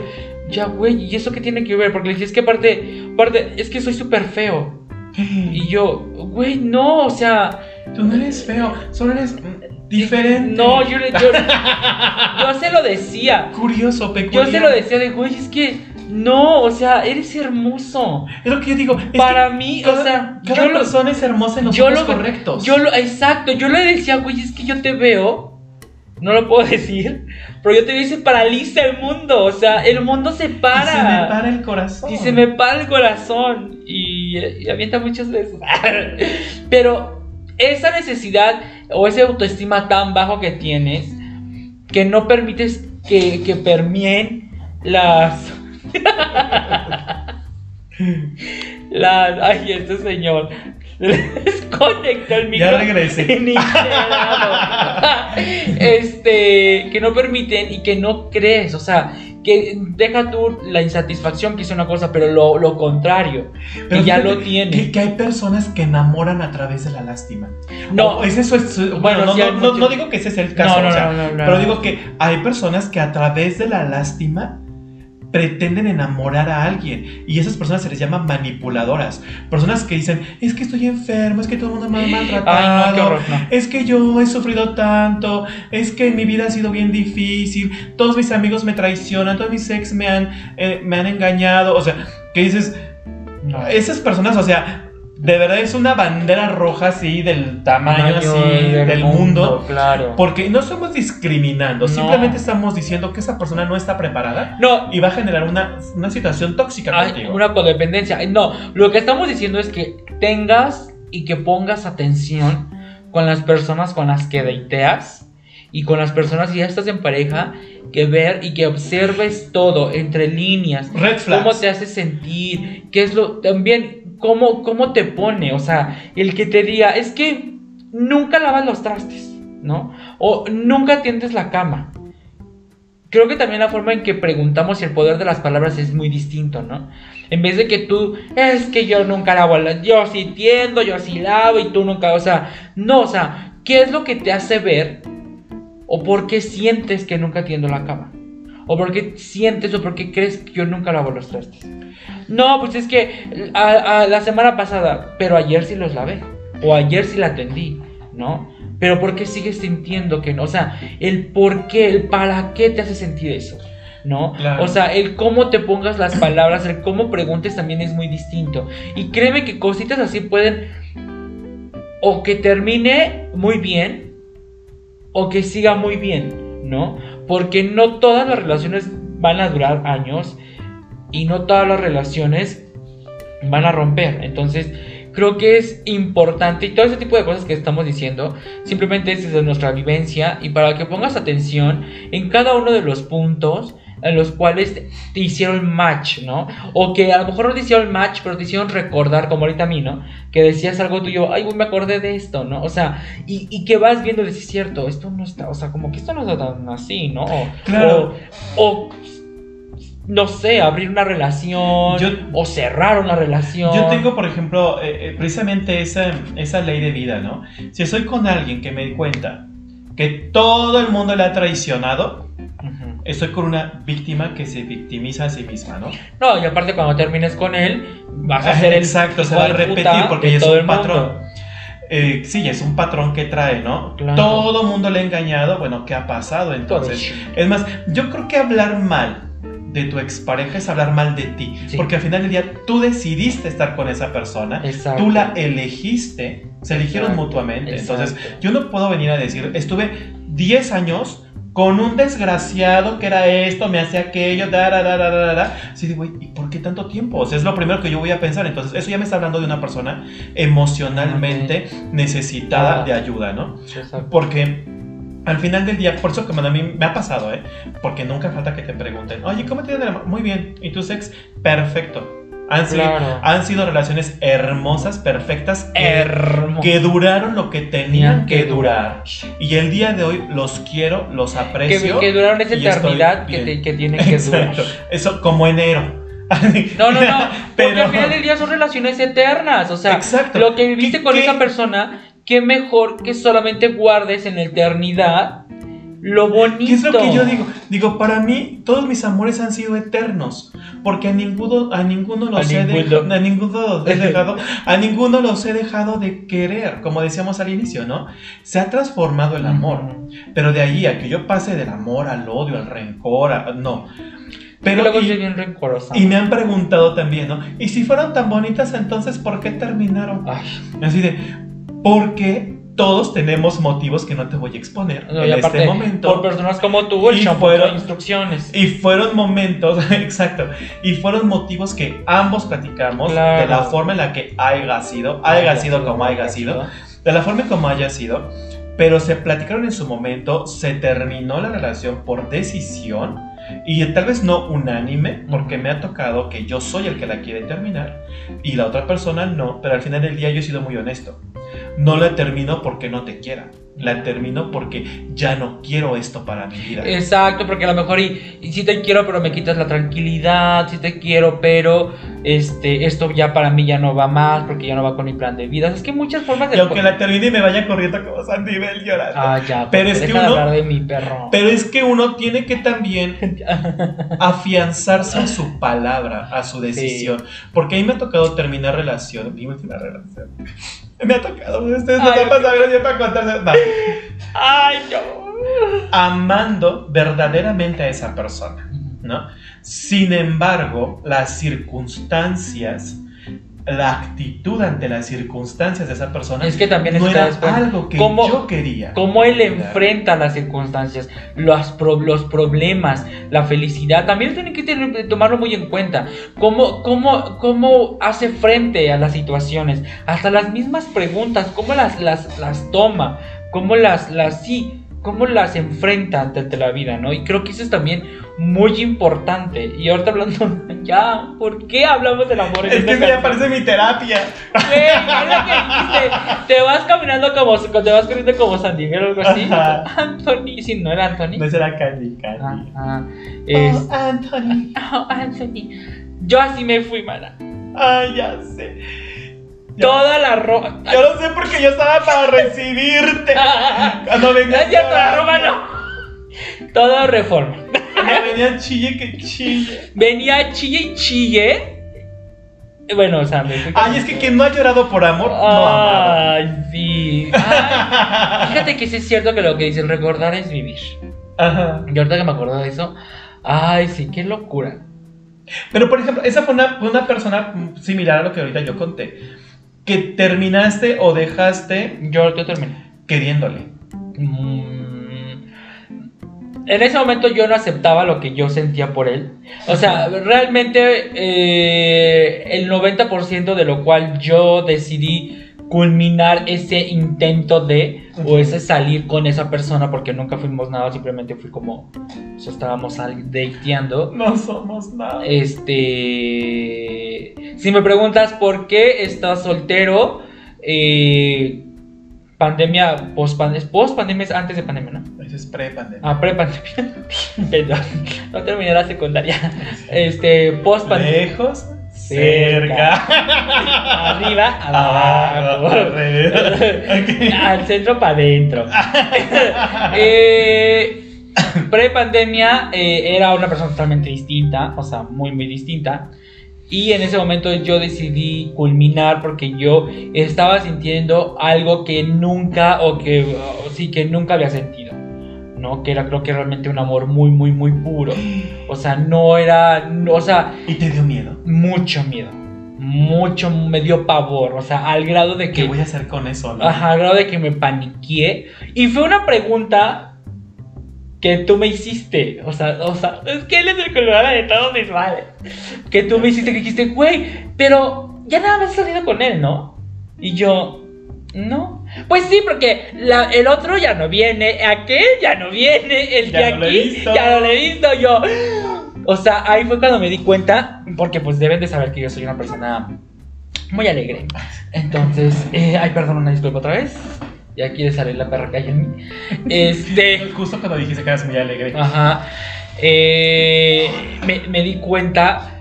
Ya, güey, ¿y eso qué tiene que ver? Porque le dije, es que aparte, aparte, es que soy súper feo. Y yo, güey, no, o sea, Tú no eres feo, solo eres diferente. no, yo, le- yo, yo se lo decía. Curioso, Yo peculiar. se lo decía de, güey, es que no, o sea, eres hermoso. Es lo que yo digo. Para mí, cada, o sea, cada yo lo, persona es hermosa en los yo ojos lo- correctos. yo lo, exacto, yo le decía, güey, es que yo te veo, no lo puedo decir, pero yo te y se paraliza el mundo, o sea, el mundo se para. Y se me para el corazón. Y se me para el corazón y, y avienta muchas veces. Pero esa necesidad o esa autoestima tan bajo que tienes que no permites que, que permeen las... las... Ay, este señor. Desconectó el Ya micro. regresé. Este, que no permiten y que no crees, o sea, que deja tú la insatisfacción que es una cosa, pero lo, lo contrario, Pero que ya lo tiene. Que, que hay personas que enamoran a través de la lástima. No. O es eso es, bueno, Bueno, no, sí hay no- no- muchos- no digo que ese es el caso, No, no, o sea, no, no, no, pero digo que hay personas que a través de la lástima pretenden enamorar a alguien y esas personas se les llama manipuladoras. Personas que dicen, es que estoy enfermo, es que todo el mundo me ha maltratado. Ay, no, qué horror, no. Es que yo he sufrido tanto, es que mi vida ha sido bien difícil, todos mis amigos me traicionan, todos mis ex me han, eh, me han engañado, o sea, que dices, No. esas personas, o sea, de verdad es una bandera roja así del tamaño así del, mundo. Claro. Porque no estamos discriminando, No. simplemente estamos diciendo que esa persona no está preparada No, y va a generar una, una situación tóxica contigo. una codependencia. No, lo que estamos diciendo es que tengas y que pongas atención con las personas con las que deiteas y con las personas si ya estás en pareja, que ver y que observes todo entre líneas. Red flags. cómo te hace sentir, qué es lo también cómo cómo te pone, o sea, el que te diga, es que nunca lavas los trastes, ¿no? O nunca tiendes la cama. Creo que también la forma en que preguntamos el poder de las palabras es muy distinto, ¿no? En vez de que tú, es que yo nunca lavo, la- yo sí tiendo, yo sí lavo y tú nunca, o sea, no, o sea, ¿qué es lo que te hace ver o por qué sientes que nunca tiendo la cama? ¿O por qué sientes o por qué crees que yo nunca lavo los trastes? No, pues es que a, a la semana pasada, pero ayer sí los lavé. O ayer sí la atendí, ¿no? Pero ¿por qué sigues sintiendo que no? O sea, el por qué, el para qué te hace sentir eso, ¿no? Claro. O sea, el cómo te pongas las palabras, el cómo preguntes también es muy distinto. Y créeme que cositas así pueden o que termine muy bien o que siga muy bien, ¿no? Porque no todas las relaciones van a durar años y no todas las relaciones van a romper. Entonces, creo que es importante y todo ese tipo de cosas que estamos diciendo, simplemente es desde nuestra vivencia y para que pongas atención en cada uno de los puntos en los cuales te, hicieron match, ¿no? O que a lo mejor no te hicieron match, pero te hicieron recordar, como ahorita a mí, ¿no? Que decías algo tuyo, ay, güey, me acordé de esto, ¿no? O sea, y, y que vas viendo, decís, cierto, esto no está, o sea, como que esto no está tan así, ¿no? O- Claro. O, o, no sé, abrir una relación Yo- o cerrar una relación. Yo tengo, por ejemplo, eh, eh, precisamente esa, esa ley de vida, ¿no? Si estoy con alguien que me di cuenta que todo el mundo le ha traicionado, Ujú. Estoy con una víctima que se victimiza a sí misma, ¿no? No, y aparte cuando termines con él, vas a ser el Exacto, se hijo va a repetir porque es un el patrón. Eh, sí, es un patrón que trae, ¿no? Claro. Todo mundo le ha engañado, bueno, ¿qué ha pasado entonces? Es más, yo creo que hablar mal de tu expareja es hablar mal de ti, Sí. porque al final del día tú decidiste estar con esa persona, Exacto. tú la elegiste, se eligieron Exacto, mutuamente, exacto. entonces yo no puedo venir a decir, estuve 10 años con un desgraciado que era esto, me hacía aquello, da, da, da, da, da, da. Así de, güey, ¿y por qué tanto tiempo? O sea, es lo primero que yo voy a pensar. Entonces, eso ya me está hablando de una persona emocionalmente necesitada Ah. de ayuda, ¿no? Exacto. Porque al final del día, por eso que a mí me ha pasado, ¿eh? Porque nunca falta que te pregunten, oye, ¿cómo te dio Muy bien. ¿Y tu sex? Perfecto. Han sido, Claro. han sido relaciones hermosas, perfectas, que, Hermoso. que duraron lo que tenían que que durar. Y el día de hoy los quiero, los que, aprecio. que duraron esa eternidad que, te- que tiene que durar. Eso como enero. No, no, no. Porque Pero- al final del día son relaciones eternas. O sea, Exacto. lo que viviste ¿Qué- con qué? esa persona, qué mejor que solamente guardes en la eternidad lo bonito. ¿Qué es lo que yo digo? Digo, para mí todos mis amores han sido eternos, porque a ninguno, a ninguno los A he ninguno. de- a ninguno los he dejado, a ninguno los he dejado de querer, como decíamos al inicio, ¿no? Se ha transformado el amor, pero de ahí a que yo pase del amor al odio, al rencor, a- no. Pero luego y- soy bien rencorosa. y me han preguntado también, ¿no? Y si fueron tan bonitas, entonces ¿por qué terminaron? Ay, Así de, porque todos tenemos motivos que no te voy a exponer no, en este aparte, momento. por personas como tú, el Y fueron- instrucciones. Y fueron momentos, exacto, y fueron motivos que ambos platicamos Claro. de la forma en la que haya sido, haya sido como haya sido, de la forma como haya sido, pero se platicaron en su momento, se terminó la relación por decisión y tal vez no unánime, porque me ha tocado que yo soy el que la quiere terminar y la otra persona no, pero al final del día yo he sido muy honesto. No la termino porque no te quiera, La termino porque ya no quiero esto para mi vida. Exacto, porque a lo mejor y, sí te quiero, pero me quitas la tranquilidad, sí te quiero, pero este, esto ya para mí ya no va más, porque ya no va con mi plan de vida. Es que muchas formas de... Y aunque la termine y me vaya corriendo como Sandy Bell llorando. Ah, ya, Pero es que uno- hablar de mi perro. Pero es que uno tiene que también afianzarse a su palabra, a su decisión. Porque a mí me ha tocado terminar relación, mi última relación. Me ha tocado, ustedes no Ay, te pasan gracias para contarles. No. Ay, no. Amando verdaderamente a esa persona, ¿no? Sin embargo, las circunstancias, la actitud ante las circunstancias de esa persona Es que también no es era algo que ¿Cómo- yo quería. Cómo él enfrenta las circunstancias, los, pro- los problemas, la felicidad. También tiene que tener- tomarlo muy en cuenta. Cómo, cómo, cómo hace frente a las situaciones. Hasta las mismas preguntas. Cómo las, las, las toma. Cómo las, las, sí, cómo las enfrenta ante, ante la vida, ¿no? Y creo que eso es también muy importante. Y ahorita hablando, ya, ¿por qué hablamos del amor? en Es que eso ya parece mi terapia. Güey, que dijiste, te vas caminando como, te vas corriendo como Sandy Miguel o algo así. Ajá. Anthony, si no era Anthony. No será Candy Candy. Ajá. Es, Oh, Anthony. oh, Anthony. Yo así me fui, mana. Ay, ya sé. Ya- Toda la ropa. Yo lo sé porque yo estaba para recibirte. Cuando venía cierto, la ropa no. Todo reforma. Cuando venía chille que chille. Venía chille y chille. Bueno, o sea, me. Ay, es que quien no ha llorado por amor, no ha amado. Ay, sí. Ay, fíjate que sí es cierto que lo que dicen recordar es vivir. Ajá. Y ahorita que me acuerdo de eso, ay, sí, qué locura. Pero por ejemplo, esa fue una, fue una persona similar a lo que ahorita yo conté. Que terminaste o dejaste Yo, yo terminé. queriéndole. Mm, En ese momento yo no aceptaba lo que yo sentía por él. O sea, realmente eh, el 90% de lo cual yo decidí culminar ese intento de o ese salir con esa persona porque nunca fuimos nada, simplemente fui como sea, estábamos dateando. No somos nada. Este, si me preguntas por qué estás soltero, eh, pandemia, post pandemia, post pandemia es antes de pandemia, ¿no? Eso es pre-pandemia. Ah, pre pandemia. Perdón, no terminé la secundaria. Este, post pandemia. Lejos, Cerca. cerca. Arriba, Abajo, abajo. Al centro para adentro. eh, Pre-pandemia eh, era una persona totalmente distinta, o sea, muy, muy distinta. Y en ese momento yo decidí culminar porque yo estaba sintiendo algo que nunca, o que o sí, que nunca había sentido. ¿No? Que era, creo que realmente un amor muy, muy, muy puro. O sea, no era, no- o sea, ¿Y te dio miedo? mucho miedo. Mucho, me dio pavor. O sea, al grado de ¿Qué que. voy a hacer con eso? no? Ajá, al grado de que me paniqué. Y fue una pregunta que tú me hiciste. O sea, o sea, es que él es el culpable de todos mis males. Que tú me hiciste que dijiste, güey, pero ya nada más has salido con él, ¿no? Y yo, no. Pues sí, porque la- el otro ya no viene, aquel ya no viene, el Ya de no lo he aquí visto. ya no lo he visto. Yo, o sea, ahí fue cuando me di cuenta, porque pues deben de saber que yo soy una persona muy alegre. Entonces, eh, ay, perdón, una disculpa otra vez. Ya quiere salir la perra que hay en mí. Este. Justo cuando dijiste que eras muy alegre. Ajá. Eh, me, me di cuenta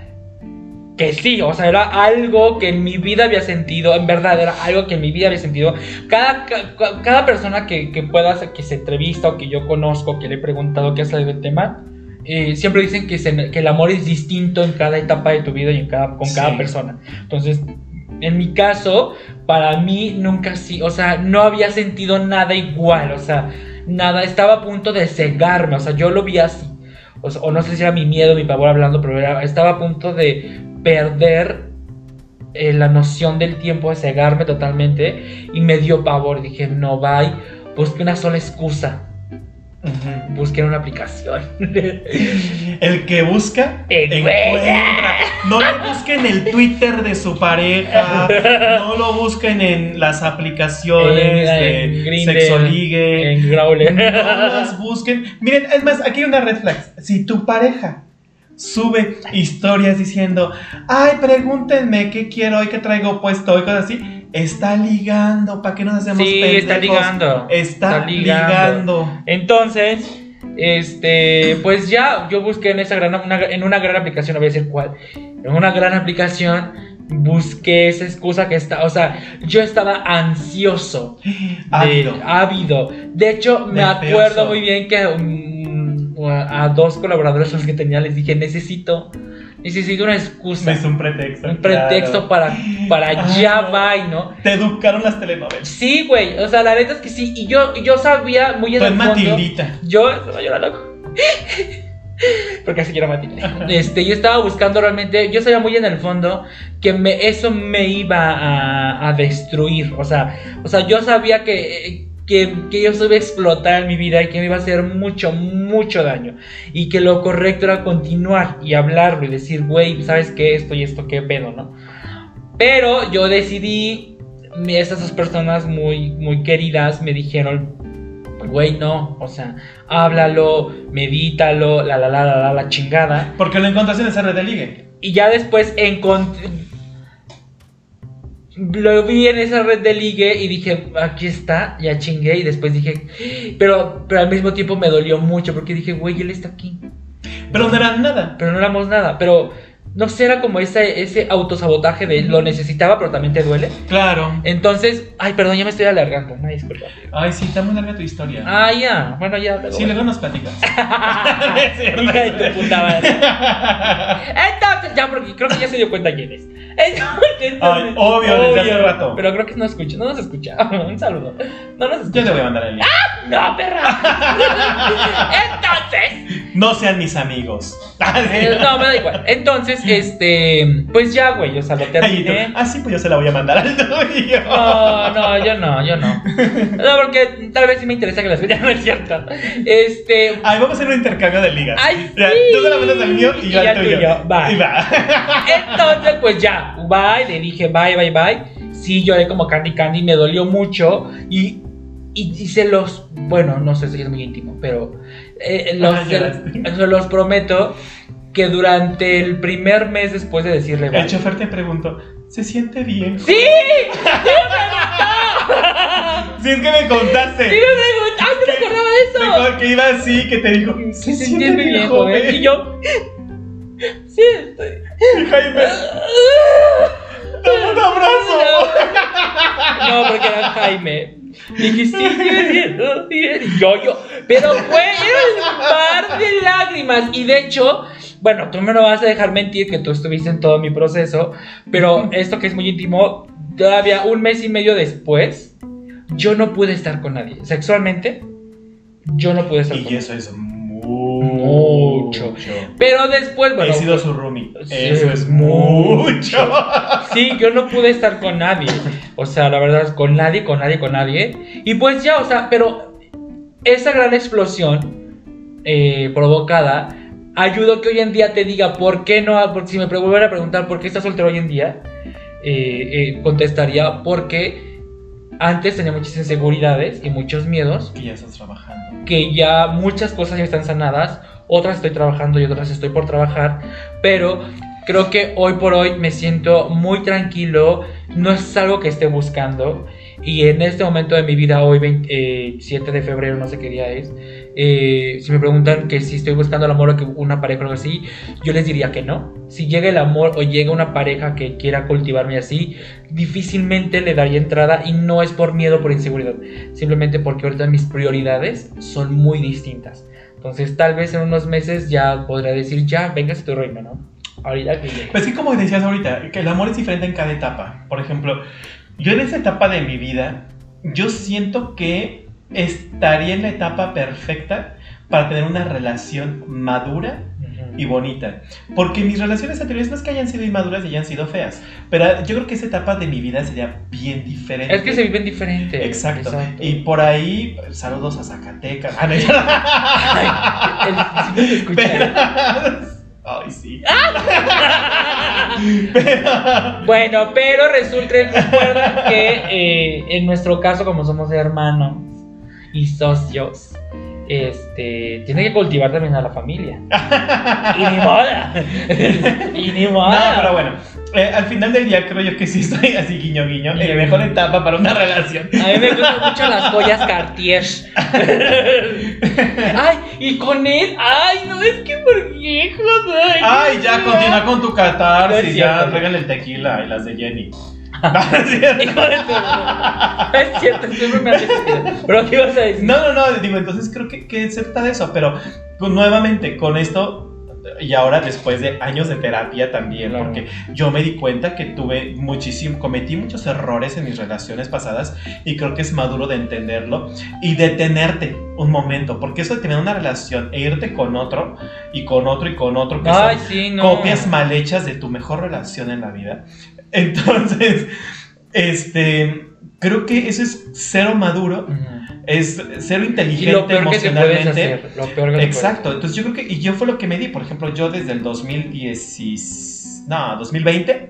que sí, o sea, era algo que en mi vida había sentido, en verdad, era algo que en mi vida había sentido. Cada, ca- cada persona que, que pueda, que se entrevista o que yo conozco, que le he preguntado qué salido del tema, eh, siempre dicen que, se- que el amor es distinto en cada etapa de tu vida y en cada, con cada persona. Entonces, en mi caso, para mí nunca sí, o sea, no había sentido nada igual, o sea, nada, estaba a punto de cegarme, o sea, yo lo vi así. O, no sé si era mi miedo, mi pavor hablando, pero era- estaba a punto de perder eh, la noción del tiempo, de cegarme totalmente, y me dio pavor. Dije, no, bye, busqué una sola excusa, Ujú. busqué una aplicación. El que busca, Encuentra. No lo busquen en el Twitter de su pareja. No lo busquen en las aplicaciones En- de en Grindr, Sexoligue. en Growler. No las busquen. Miren, es más, aquí hay una red flag. Si tu pareja sube historias diciendo, ay, pregúntenme qué quiero hoy, qué traigo puesto hoy, cosas así, está ligando, ¿para qué nos hacemos Sí, está ligando. Está, Está ligando. ligando. Entonces, este, pues ya yo busqué en esa gran, una- en una gran aplicación, no voy a decir cuál, en una gran aplicación busqué esa excusa que está, o sea, yo estaba ansioso, Ávido. ávido. De hecho, me Nervioso. acuerdo muy bien que a, a dos colaboradores los que tenía les dije necesito, necesito una excusa, Es un pretexto. un pretexto claro. para, para ya no. va, ¿no? Te educaron las telenovelas. Sí, güey, o sea, la neta es que sí, y yo, yo sabía muy en Tú el fondo. Matildita. Yo estaba llorando. Porque así quiero Matilda. Este, yo estaba buscando realmente, yo sabía muy en el fondo que me, eso me iba a, a destruir. O sea, o sea, yo sabía que, que, que yo iba a explotar en mi vida y que me iba a hacer mucho, mucho daño. Y que lo correcto era continuar y hablarlo y decir, güey, ¿sabes qué? Esto y esto, qué pedo, ¿no? Pero yo decidí, estas dos personas muy, muy queridas me dijeron, güey, no, o sea, háblalo, medítalo, la la la la la, la chingada. Porque lo encontraste en esa red de ligue. Y ya después encontré. Lo vi en esa red de ligue y dije, aquí está, ya chingué. Y después dije, pero, pero al mismo tiempo me dolió mucho porque dije, güey, él está aquí. Pero no era nada. Pero no éramos nada. Pero no sé, era como ese, ese autosabotaje de lo necesitaba, pero también te duele. Claro. Entonces, ay, perdón, ya me estoy alargando. Una disculpa. Ay, sí, está muy larga tu historia. Ah, ya, bueno, ya. luego- sí, luego nos platicas. Hija de tu puta madre. Entonces, ya, porque creo que ya se dio cuenta quién es. Entonces, Ay, obvio, desde hace rato. Pero creo que no escucha, no nos escucha. Un saludo. No nos Yo escucha. te voy a mandar el link. No, perra. Entonces, No sean mis amigos. no, me da igual. Entonces, este, pues ya, güey, o sea, lo Ay, terminé. Ah, sí, pues yo se la voy a mandar al tuyo. No, no, yo no, yo no. No, porque tal vez sí me interesa que la escuchen, no es cierto. Este, Ay, vamos a hacer un intercambio de ligas. Ay, sí. Tú se la mandas al mío y yo Y al tuyo. tuyo, va. Y va. Entonces, pues ya, bye, le dije bye, bye, bye. Sí, lloré como Candy Candy, me dolió mucho y, y, y se los, bueno, no sé si es muy íntimo, pero eh, los, Ah, se los prometo que durante el primer mes después de decirle bye. El chofer te preguntó, ¿se siente bien? ¡Sí! Si es que me contaste. ¡Sí me! ¡Ay, no me acordaba de eso! Dijo que iba así, que te dijo, Se siente muy bien, joven. Y yo, sí, estoy. Y Jaime, dame un abrazo. No, porque era Jaime. Dije, sí, sí, me siento bien. Y yo, yo. Pero fue, era un par de lágrimas. Y de hecho, bueno, tú me no vas a dejar mentir que tú estuviste en todo mi proceso. Pero esto que es muy íntimo, todavía un mes y medio después, yo no pude estar con nadie. Sexualmente, yo no pude estar con Y nadie. eso es Mucho. mucho. Pero después, bueno. He sido su roomie. Sí, Eso es mucho. mucho. Sí, yo no pude estar con nadie. O sea, la verdad es con nadie, con nadie, con nadie. Y pues ya, o sea, pero esa gran explosión eh, provocada ayudó que hoy en día te diga por qué no, porque si me volviera a preguntar por qué estás soltero hoy en día, eh, eh, contestaría porque antes tenía muchas inseguridades y muchos miedos, Que ya estás trabajando. que ya muchas cosas ya están sanadas, otras estoy trabajando y otras estoy por trabajar, pero creo que hoy por hoy me siento muy tranquilo, no es algo que esté buscando y en este momento de mi vida, hoy 27 de febrero, no sé qué día es, eh, si me preguntan que si estoy buscando el amor o que una pareja o algo así, yo les diría que no. Si llega el amor o llega una pareja que quiera cultivarme así, difícilmente le daría entrada y no es por miedo por inseguridad, simplemente porque ahorita mis prioridades son muy distintas. Entonces tal vez en unos meses ya podría decir, ya, véngase tu reino, ¿no? Ahorita que llegue. Pues sí, como decías ahorita, que el amor es diferente en cada etapa. Por ejemplo, yo en esa etapa de mi vida, yo siento que estaría en la etapa perfecta para tener una relación madura y bonita. Porque mis relaciones anteriores no es que hayan sido inmaduras y hayan sido feas, pero yo creo que esa etapa de mi vida sería bien diferente. Es que se viven diferente. Exacto. Y por ahí, saludos a Zacatecas. Ay, el- escucha. Pero- Ay, sí. Pero- Bueno, pero resulta que eh, en nuestro caso, como somos hermanos y socios, este, tiene que cultivar también a la familia. y ni moda. y ni moda. No, pero bueno, eh, al final del día creo yo que sí estoy así guiño guiño, en mejor etapa para una relación. A mí me gustan mucho las joyas Cartier. ay, y con él, ay, no es que por viejos, ay. Ay, ya no. continúa con tu No catarsis, es ya regale el tequila y las de Jenny. No, es cierto. Hijo de tu- Es cierto, siempre me. Pero ¿qué ibas a decir? No, no, no, digo, entonces creo que, que se trata de eso, pero con- nuevamente con esto, y ahora después de años de terapia también, Claro. porque yo me di cuenta que tuve muchísimo, cometí muchos errores en mis relaciones pasadas y creo que es maduro de entenderlo y detenerte un momento, porque eso de tener una relación e irte con otro y con otro y con otro, que Ay, son sí, no. copias mal hechas de tu mejor relación en la vida. Entonces, este, creo que eso es cero maduro es cero Y inteligente lo peor que emocionalmente. hacer. Lo peor que Exacto, entonces yo creo que, y yo fue lo que me di, por ejemplo, yo desde el 2010, no, 2020,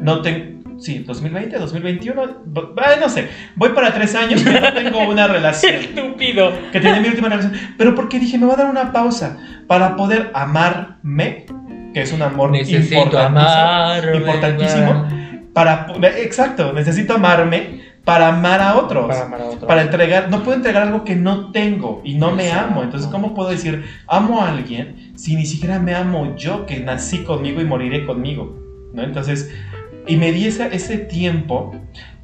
no tengo, sí, 2020, 2021, b- ah, no sé, voy para tres años que no tengo una relación. Estúpido. que tenía mi última relación, pero porque dije, me voy a dar una pausa para poder amarme, que es un amor Necesito importantísimo, amarme. importantísimo, para, exacto, necesito amarme para amar a otros Para amar a otro. para entregar, no puedo entregar algo que no tengo y no me amo. Entonces, ¿cómo puedo decir amo a alguien si ni siquiera me amo yo que nací conmigo y moriré conmigo? ¿No? Entonces, y me di ese, ese tiempo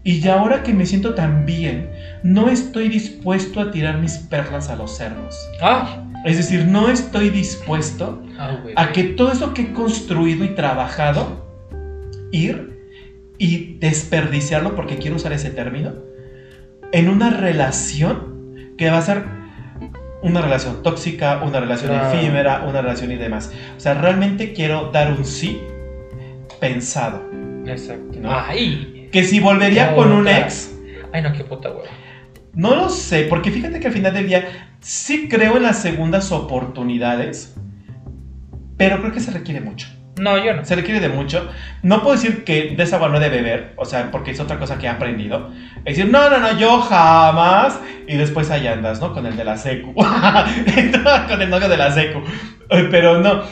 y ya ahora que me siento tan bien, no estoy dispuesto a tirar mis perlas a los cerdos. Ah, Es decir, no estoy dispuesto ah, a que todo eso que he construido y trabajado, ir y desperdiciarlo, porque quiero usar ese término, en una relación que va a ser una relación tóxica, una relación efímera, una relación y demás. O sea, realmente quiero dar un sí pensado. Exacto. ¿no? Ay. Que si volvería con un ex, Ay, no, qué puta, güey. No lo sé, porque fíjate que al final del día sí creo en las segundas oportunidades, pero creo que se requiere mucho. No, yo no. Se requiere de mucho. No puedo decir que de esa agua no de beber, o sea, porque es otra cosa que he aprendido. Es decir, no, no, no, yo jamás. Y después ahí andas, ¿no? Con el de la secu. Con el novio de la secu. Pero no.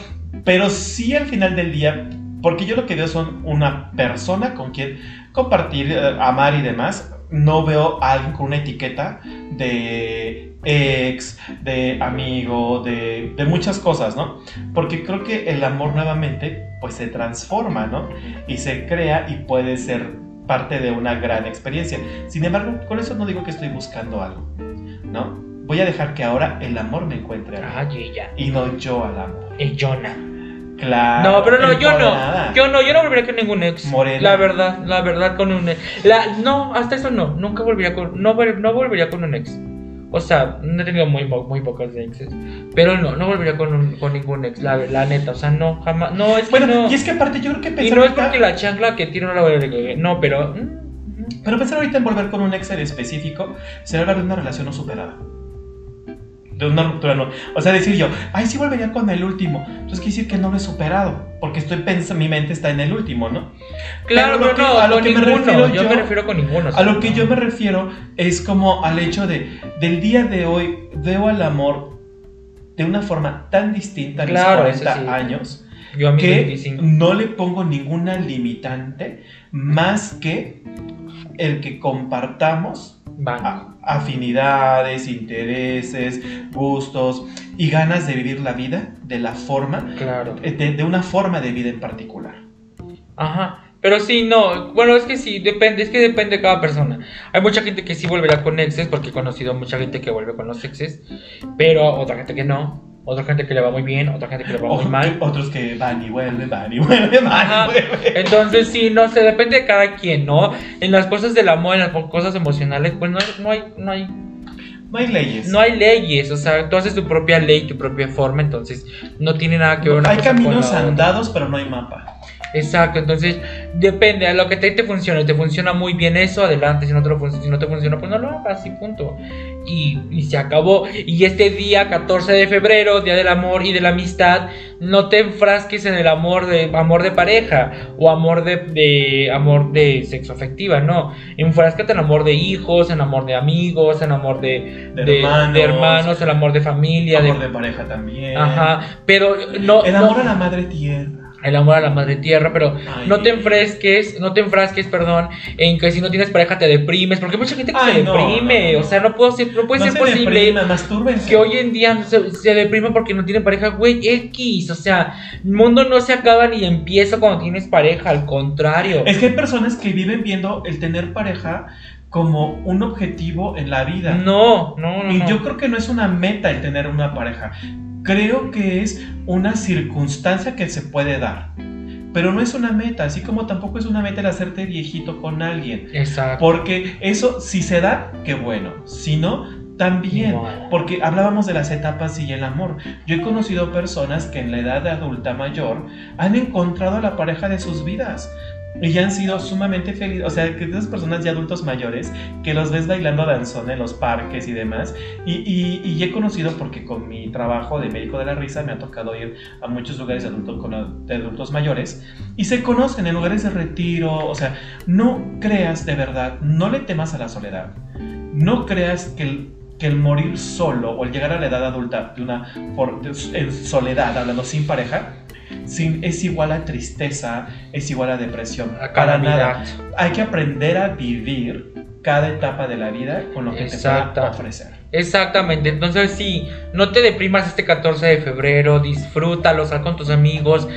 Pero sí al final del día, porque yo lo que veo son una persona con quien compartir, eh, amar y demás. No veo a alguien con una etiqueta de ex, de amigo, de, de muchas cosas, ¿no? Porque creo que el amor nuevamente pues se transforma, ¿no? Y se crea y puede ser parte de una gran experiencia. Sin embargo, con eso no digo que estoy buscando algo, ¿no? Voy a dejar que ahora el amor me encuentre a mí Ay, ella. y no yo al amor. Y Jonah. Claro. No, pero no, yo no. Yo no, yo no volvería con ningún ex. Morena. La verdad, la verdad con un ex. La, no, hasta eso no. Nunca volvería con. No, no volvería con un ex. O sea, no he tenido muy, muy pocas exes. Pero no, no volvería con, un- con ningún ex. La, la neta, o sea, no, jamás. No, es que Bueno, no. y es que aparte yo creo que Y pensar no es porque la chancla que tiro no la voy a. No, pero. mm, mm. Pero pensar ahorita en volver con un ex en específico sería hablar de una relación no superada. De una ruptura no. O sea, decir yo, ay, sí volvería con el último. Entonces quiere decir que no lo he superado. Porque estoy pensando, mi mente está en el último, ¿no? Claro, Pero lo pero que- no, a lo que me refiero yo, yo- me refiero con ninguno. A lo que no. yo me refiero es como al hecho de, del día de hoy, veo al amor de una forma tan distinta a Claro, mis eso 40 sí. años Yo a mis que 25. no le pongo ninguna limitante más que el que compartamos Van. afinidades, intereses, gustos y ganas de vivir la vida de la forma, Claro. de, de una forma de vida en particular. Ajá. Pero sí, no. Bueno, es que sí, depende. Es que depende de cada persona. Hay mucha gente que sí volverá con exes, porque he conocido mucha gente que vuelve con los exes. Pero otra gente que no. Otra gente que le va muy bien. Otra gente que le va muy mal. Otros que van y vuelven, van y vuelven, van y vuelven. Entonces sí, no sé, depende de cada quien, ¿no? En las cosas del amor, en las cosas emocionales, pues no, no hay, no hay, No hay leyes. no hay leyes, o sea, tú haces tu propia ley, tu propia forma, entonces no tiene nada que ver una hay cosa con caminos la andados, pero no hay mapa. Exacto, entonces depende a lo que te, te funcione. Te funciona muy bien eso, adelante. Si no te, lo si no te funciona, pues no lo hagas y punto. Y, y se acabó. Y este día, 14 de febrero, Día del Amor y de la Amistad, no te enfrasques en el amor de amor de pareja o amor de, de amor de sexo afectiva, no. Enfráscate en amor de hijos, en amor de amigos, en amor de, De de- hermanos. hermanos, el amor de familia, Amor de- pareja también. Ajá, pero no. El no- amor a la madre tierra. El amor a la madre tierra, pero Ay. no te enfresques, no te enfrasques, perdón, en que si no tienes pareja te deprimes, porque hay mucha gente que se no, deprime, no, no. o sea, no puedo ser, no puede ser se posible que hoy en día se, se deprime porque no tienen pareja, güey, X, o sea, el mundo no se acaba ni empieza cuando tienes pareja, al contrario. Es que hay personas que viven viendo el tener pareja como un objetivo en la vida. No, no, no. Y no. yo creo que no es una meta el tener una pareja. Creo que es una circunstancia que se puede dar. Pero no es una meta, así como tampoco es una meta el hacerte viejito con alguien. Exacto. Porque eso, si se da, qué bueno. Si no, también. Porque hablábamos de las etapas y el amor. Yo he conocido personas que en la edad de adulta mayor han encontrado a la pareja de sus vidas. Y han sido sumamente felices. O sea, que esas personas ya adultos mayores que los ves bailando danzón en los parques y demás. Y, y- he conocido porque con mi trabajo de médico de la risa me ha tocado ir a muchos lugares de, adulto- con- de adultos mayores. Y se conocen en lugares de retiro. O sea, no creas de verdad, no le temas a la soledad. No creas que el, que morir solo o el llegar a la edad adulta de una, por- en soledad, hablando sin pareja, sin, es igual a tristeza, es igual a depresión. A Para nada. Hay que aprender a vivir cada etapa de la vida con lo que te pueda ofrecer. Exactamente, entonces sí, no te deprimas este 14 de febrero, disfrútalo, sal con tus amigos,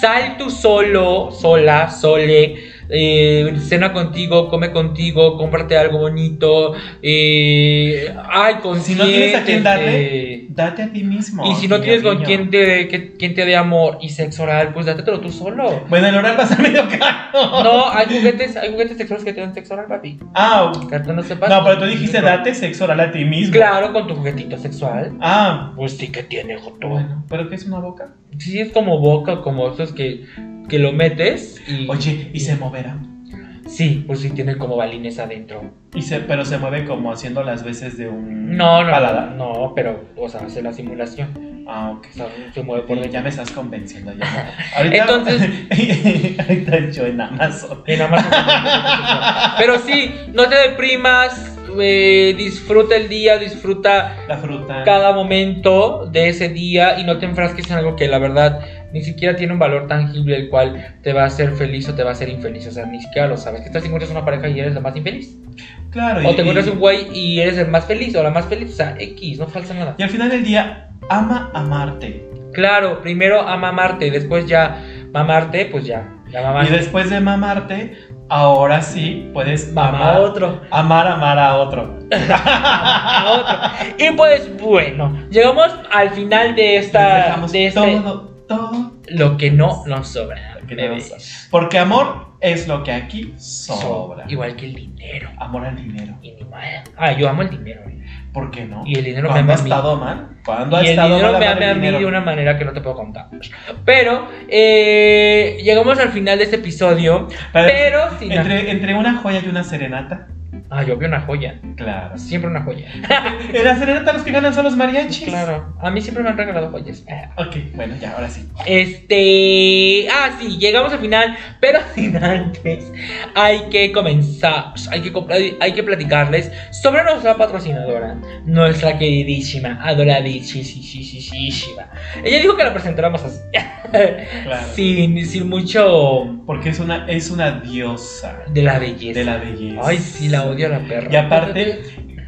sal tú solo, sola, sole, eh, cena contigo, come contigo, cómprate algo bonito, eh, ay, Si no tienes a quién darle, date a ti mismo. Y si no tienes con quien te, que- quien te dé amor y sexo oral, pues dátetelo tú solo. Bueno, el oral va a ser medio caro. No, hay juguetes, hay juguetes sexuales que te dan sexo oral, papi. Ah, tú no sepas. no, pero tú dijiste date sexo oral a ti mismo. Claro, con tu juguetito sexual. Ah, Pues sí que tiene, Joto. bueno, ¿pero qué es una boca? Sí, es como boca, como esos que, que lo metes y. Oye, y se moverá. Sí, pues sí, tiene como balines adentro. Y se, pero se mueve como haciendo las veces de un No, no, paladar. no, pero, o sea, hace la simulación. Ah, ok. O sea, se mueve por Ya me estás convenciendo ya. Ahorita, Entonces- ahorita yo en Amazon. Nada más- Pero sí, no te deprimas, eh, disfruta el día, disfruta La fruta. cada momento de ese día y no te enfrasques en algo que la verdad ni siquiera tiene un valor tangible el cual te va a hacer feliz o te va a hacer infeliz. O sea, ni siquiera lo sabes. Que tal si encuentras una pareja y eres la más infeliz? Claro, O y, te encuentras y- un güey y eres el más feliz o la más feliz. O sea, X, no falta nada. y al final del día, ama amarte. Claro, primero ama amarte, después ya mamarte, pues ya. Ya Y mamaste. después de mamarte, ahora sí puedes amar, a otro. amar, amar a otro. A otro. Y pues bueno, llegamos al final de esta. De este, todo, todo. Lo que no nos sobra. Que no Porque amor es lo que aquí sobra. Igual que el dinero. Amor al dinero. Y ni mal. Ah, yo amo el dinero. ¿Por qué no? Y el dinero me ¿Cuándo ama ha estado mal? ¿Cuándo ha Y el estado dinero mal me ama el a mí dinero? de una manera que no te puedo contar. Pero eh, llegamos al final de este episodio. Pero, Pero sin. entre, entre una joya y una serenata. Ah, yo vi una joya. Claro. Siempre una joya. En la serenata los que ganan son los mariachis. Claro. A mí siempre me han regalado joyas. Ah. Ok, bueno, ya, ahora sí. Este. Ah, sí, llegamos al final. Pero sin antes, hay que comenzar. Hay que, hay que platicarles sobre nuestra patrocinadora. Nuestra queridísima, adoradísima. Ella dijo que la presentáramos así. Claro. sin, sin mucho Porque es una, es una diosa de la belleza. de la belleza. Ay, sí, la odio a la perra. Y aparte,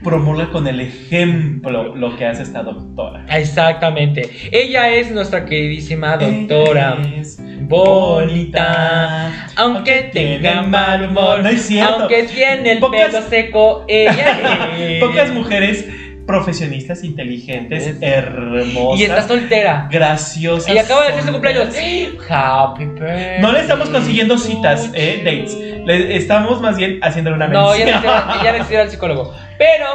promulga con el ejemplo lo que hace esta doctora. Exactamente. Ella es nuestra queridísima doctora. Es bonita, aunque tenga mal humor, No es cierto. aunque tiene el Pocas- pelo seco, ella es. Pocas mujeres profesionistas, inteligentes, Es- hermosas, Y está soltera. graciosas. Y acaba de hacer su cumpleaños. Happy birthday. No le estamos consiguiendo citas, eh, dates. Le estamos más bien haciéndole una No, mención. ella necesita, ella necesita al psicólogo. Pero,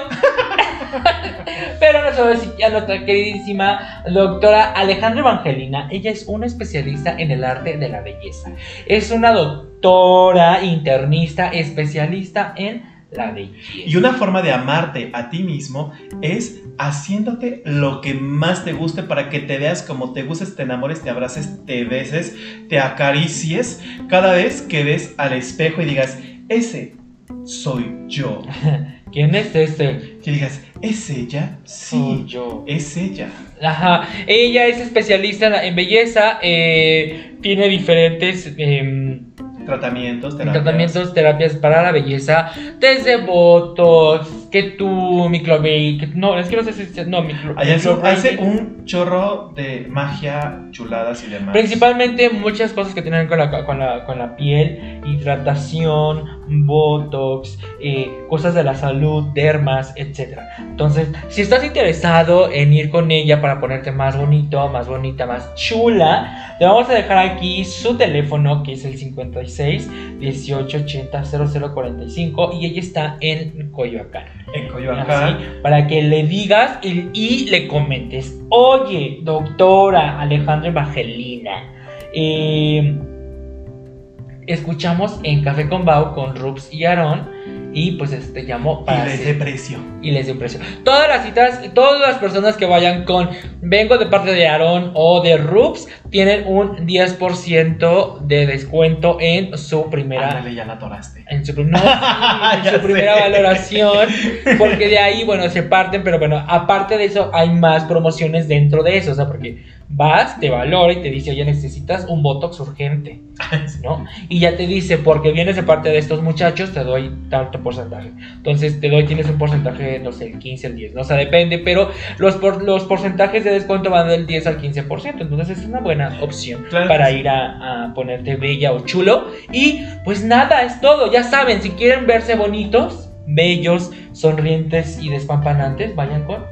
pero nuestra, nuestra queridísima doctora Alejandra Evangelina, ella es una especialista en el arte de la belleza. Es una doctora internista especialista en la belleza. Y una forma de amarte a ti mismo es haciéndote lo que más te guste para que te veas como te gustes, te enamores, te abraces, te beses, te acaricies cada vez que ves al espejo y digas, ese soy yo. ¿Quién es ese? Que digas, ¿es ella? Sí, Soy yo. es ella. Ajá, ella es especialista en, belleza, eh, tiene diferentes em, Tratamientos, terapias. tratamientos, terapias para la belleza, desde botox, que tú, microblading, que no, es que no sé si, no, micro, hace un chorro de magia, chuladas y demás. Principalmente muchas cosas que tienen con la, con la, con la piel, hidratación, botox, eh, cosas de la salud, dermas, etc. Entonces, si estás interesado en ir con ella para ponerte más bonito, más bonita, más chula, te vamos a dejar aquí su teléfono que es el 56 18 80 0045 y ella está en Coyoacán. En Así, Coyoacán. para que le digas y, y le comentes, oye, doctora Alejandra Evangelina, eh, escuchamos en Café con Bau con Rups y Aarón y pues este llamó Y les dé precio. y les dio precio. Todas las citas, todas las personas que vayan con vengo de parte de Aarón o de Rups tienen un 10% de descuento en su primera Ándale, ya la atoraste. en su, no, sí, en su primera valoración, porque de ahí, bueno, se parten, pero bueno, aparte de eso, hay más promociones dentro de eso, o sea, porque vas, te valora y te dice, oye, necesitas un Botox urgente, ¿no? Y ya te dice, porque vienes de parte de estos muchachos, te doy tanto porcentaje. Entonces, te doy, tienes un porcentaje, no sé, el 15, el 10, no o sea, depende, pero los, por, los porcentajes de descuento van del 10 al 15%, entonces es una buena opción Claro para ir a, a ponerte bella o chulo. Y pues nada, es todo. Ya saben, si quieren verse bonitos, bellos, sonrientes y despampanantes, vayan con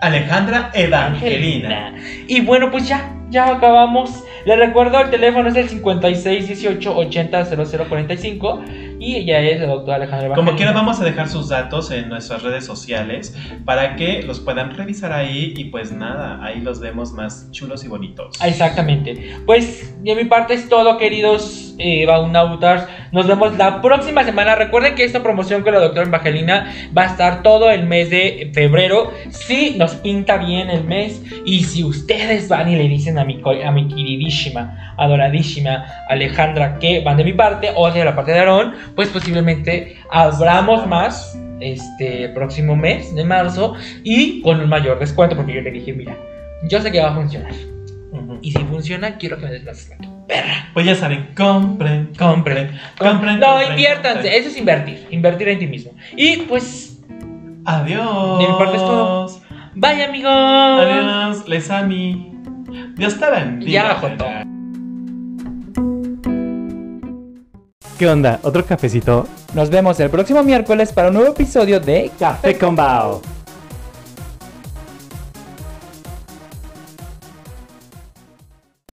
Alejandra Evangelina. Y bueno, pues ya, ya acabamos. Les recuerdo, el teléfono es el 56 18 80 0045 y ella es la doctora Alejandra Como Evangelina. quiera, vamos a dejar sus datos en nuestras redes sociales para que los puedan revisar ahí y pues nada, ahí los vemos más chulos y bonitos. Exactamente. Pues de mi parte es todo, queridos eh, Baunautas. Nos vemos la próxima semana. Recuerden que esta promoción con la doctora Evangelina va a estar todo el mes de febrero. Si nos pinta bien el mes y si ustedes van y le dicen a mi, a mi queridísima, adoradísima Alejandra que van de mi parte o de la parte de Aarón, pues posiblemente abramos más este próximo mes de marzo y con un mayor descuento porque yo le dije, mira, yo sé que va a funcionar. Y si funciona, quiero que me des más descuento. Perra. Pues ya saben, compren, Compren. compren. No, inviértanse. compren. Eso es invertir. Invertir en ti mismo. Y pues, Adiós. De mi parte es todo. bye amigos. Adiós, les ami. Dios te bendiga. Ya, Jota. ¿Qué onda? ¿Otro cafecito? Nos vemos el próximo miércoles para un nuevo episodio de Café con Bao.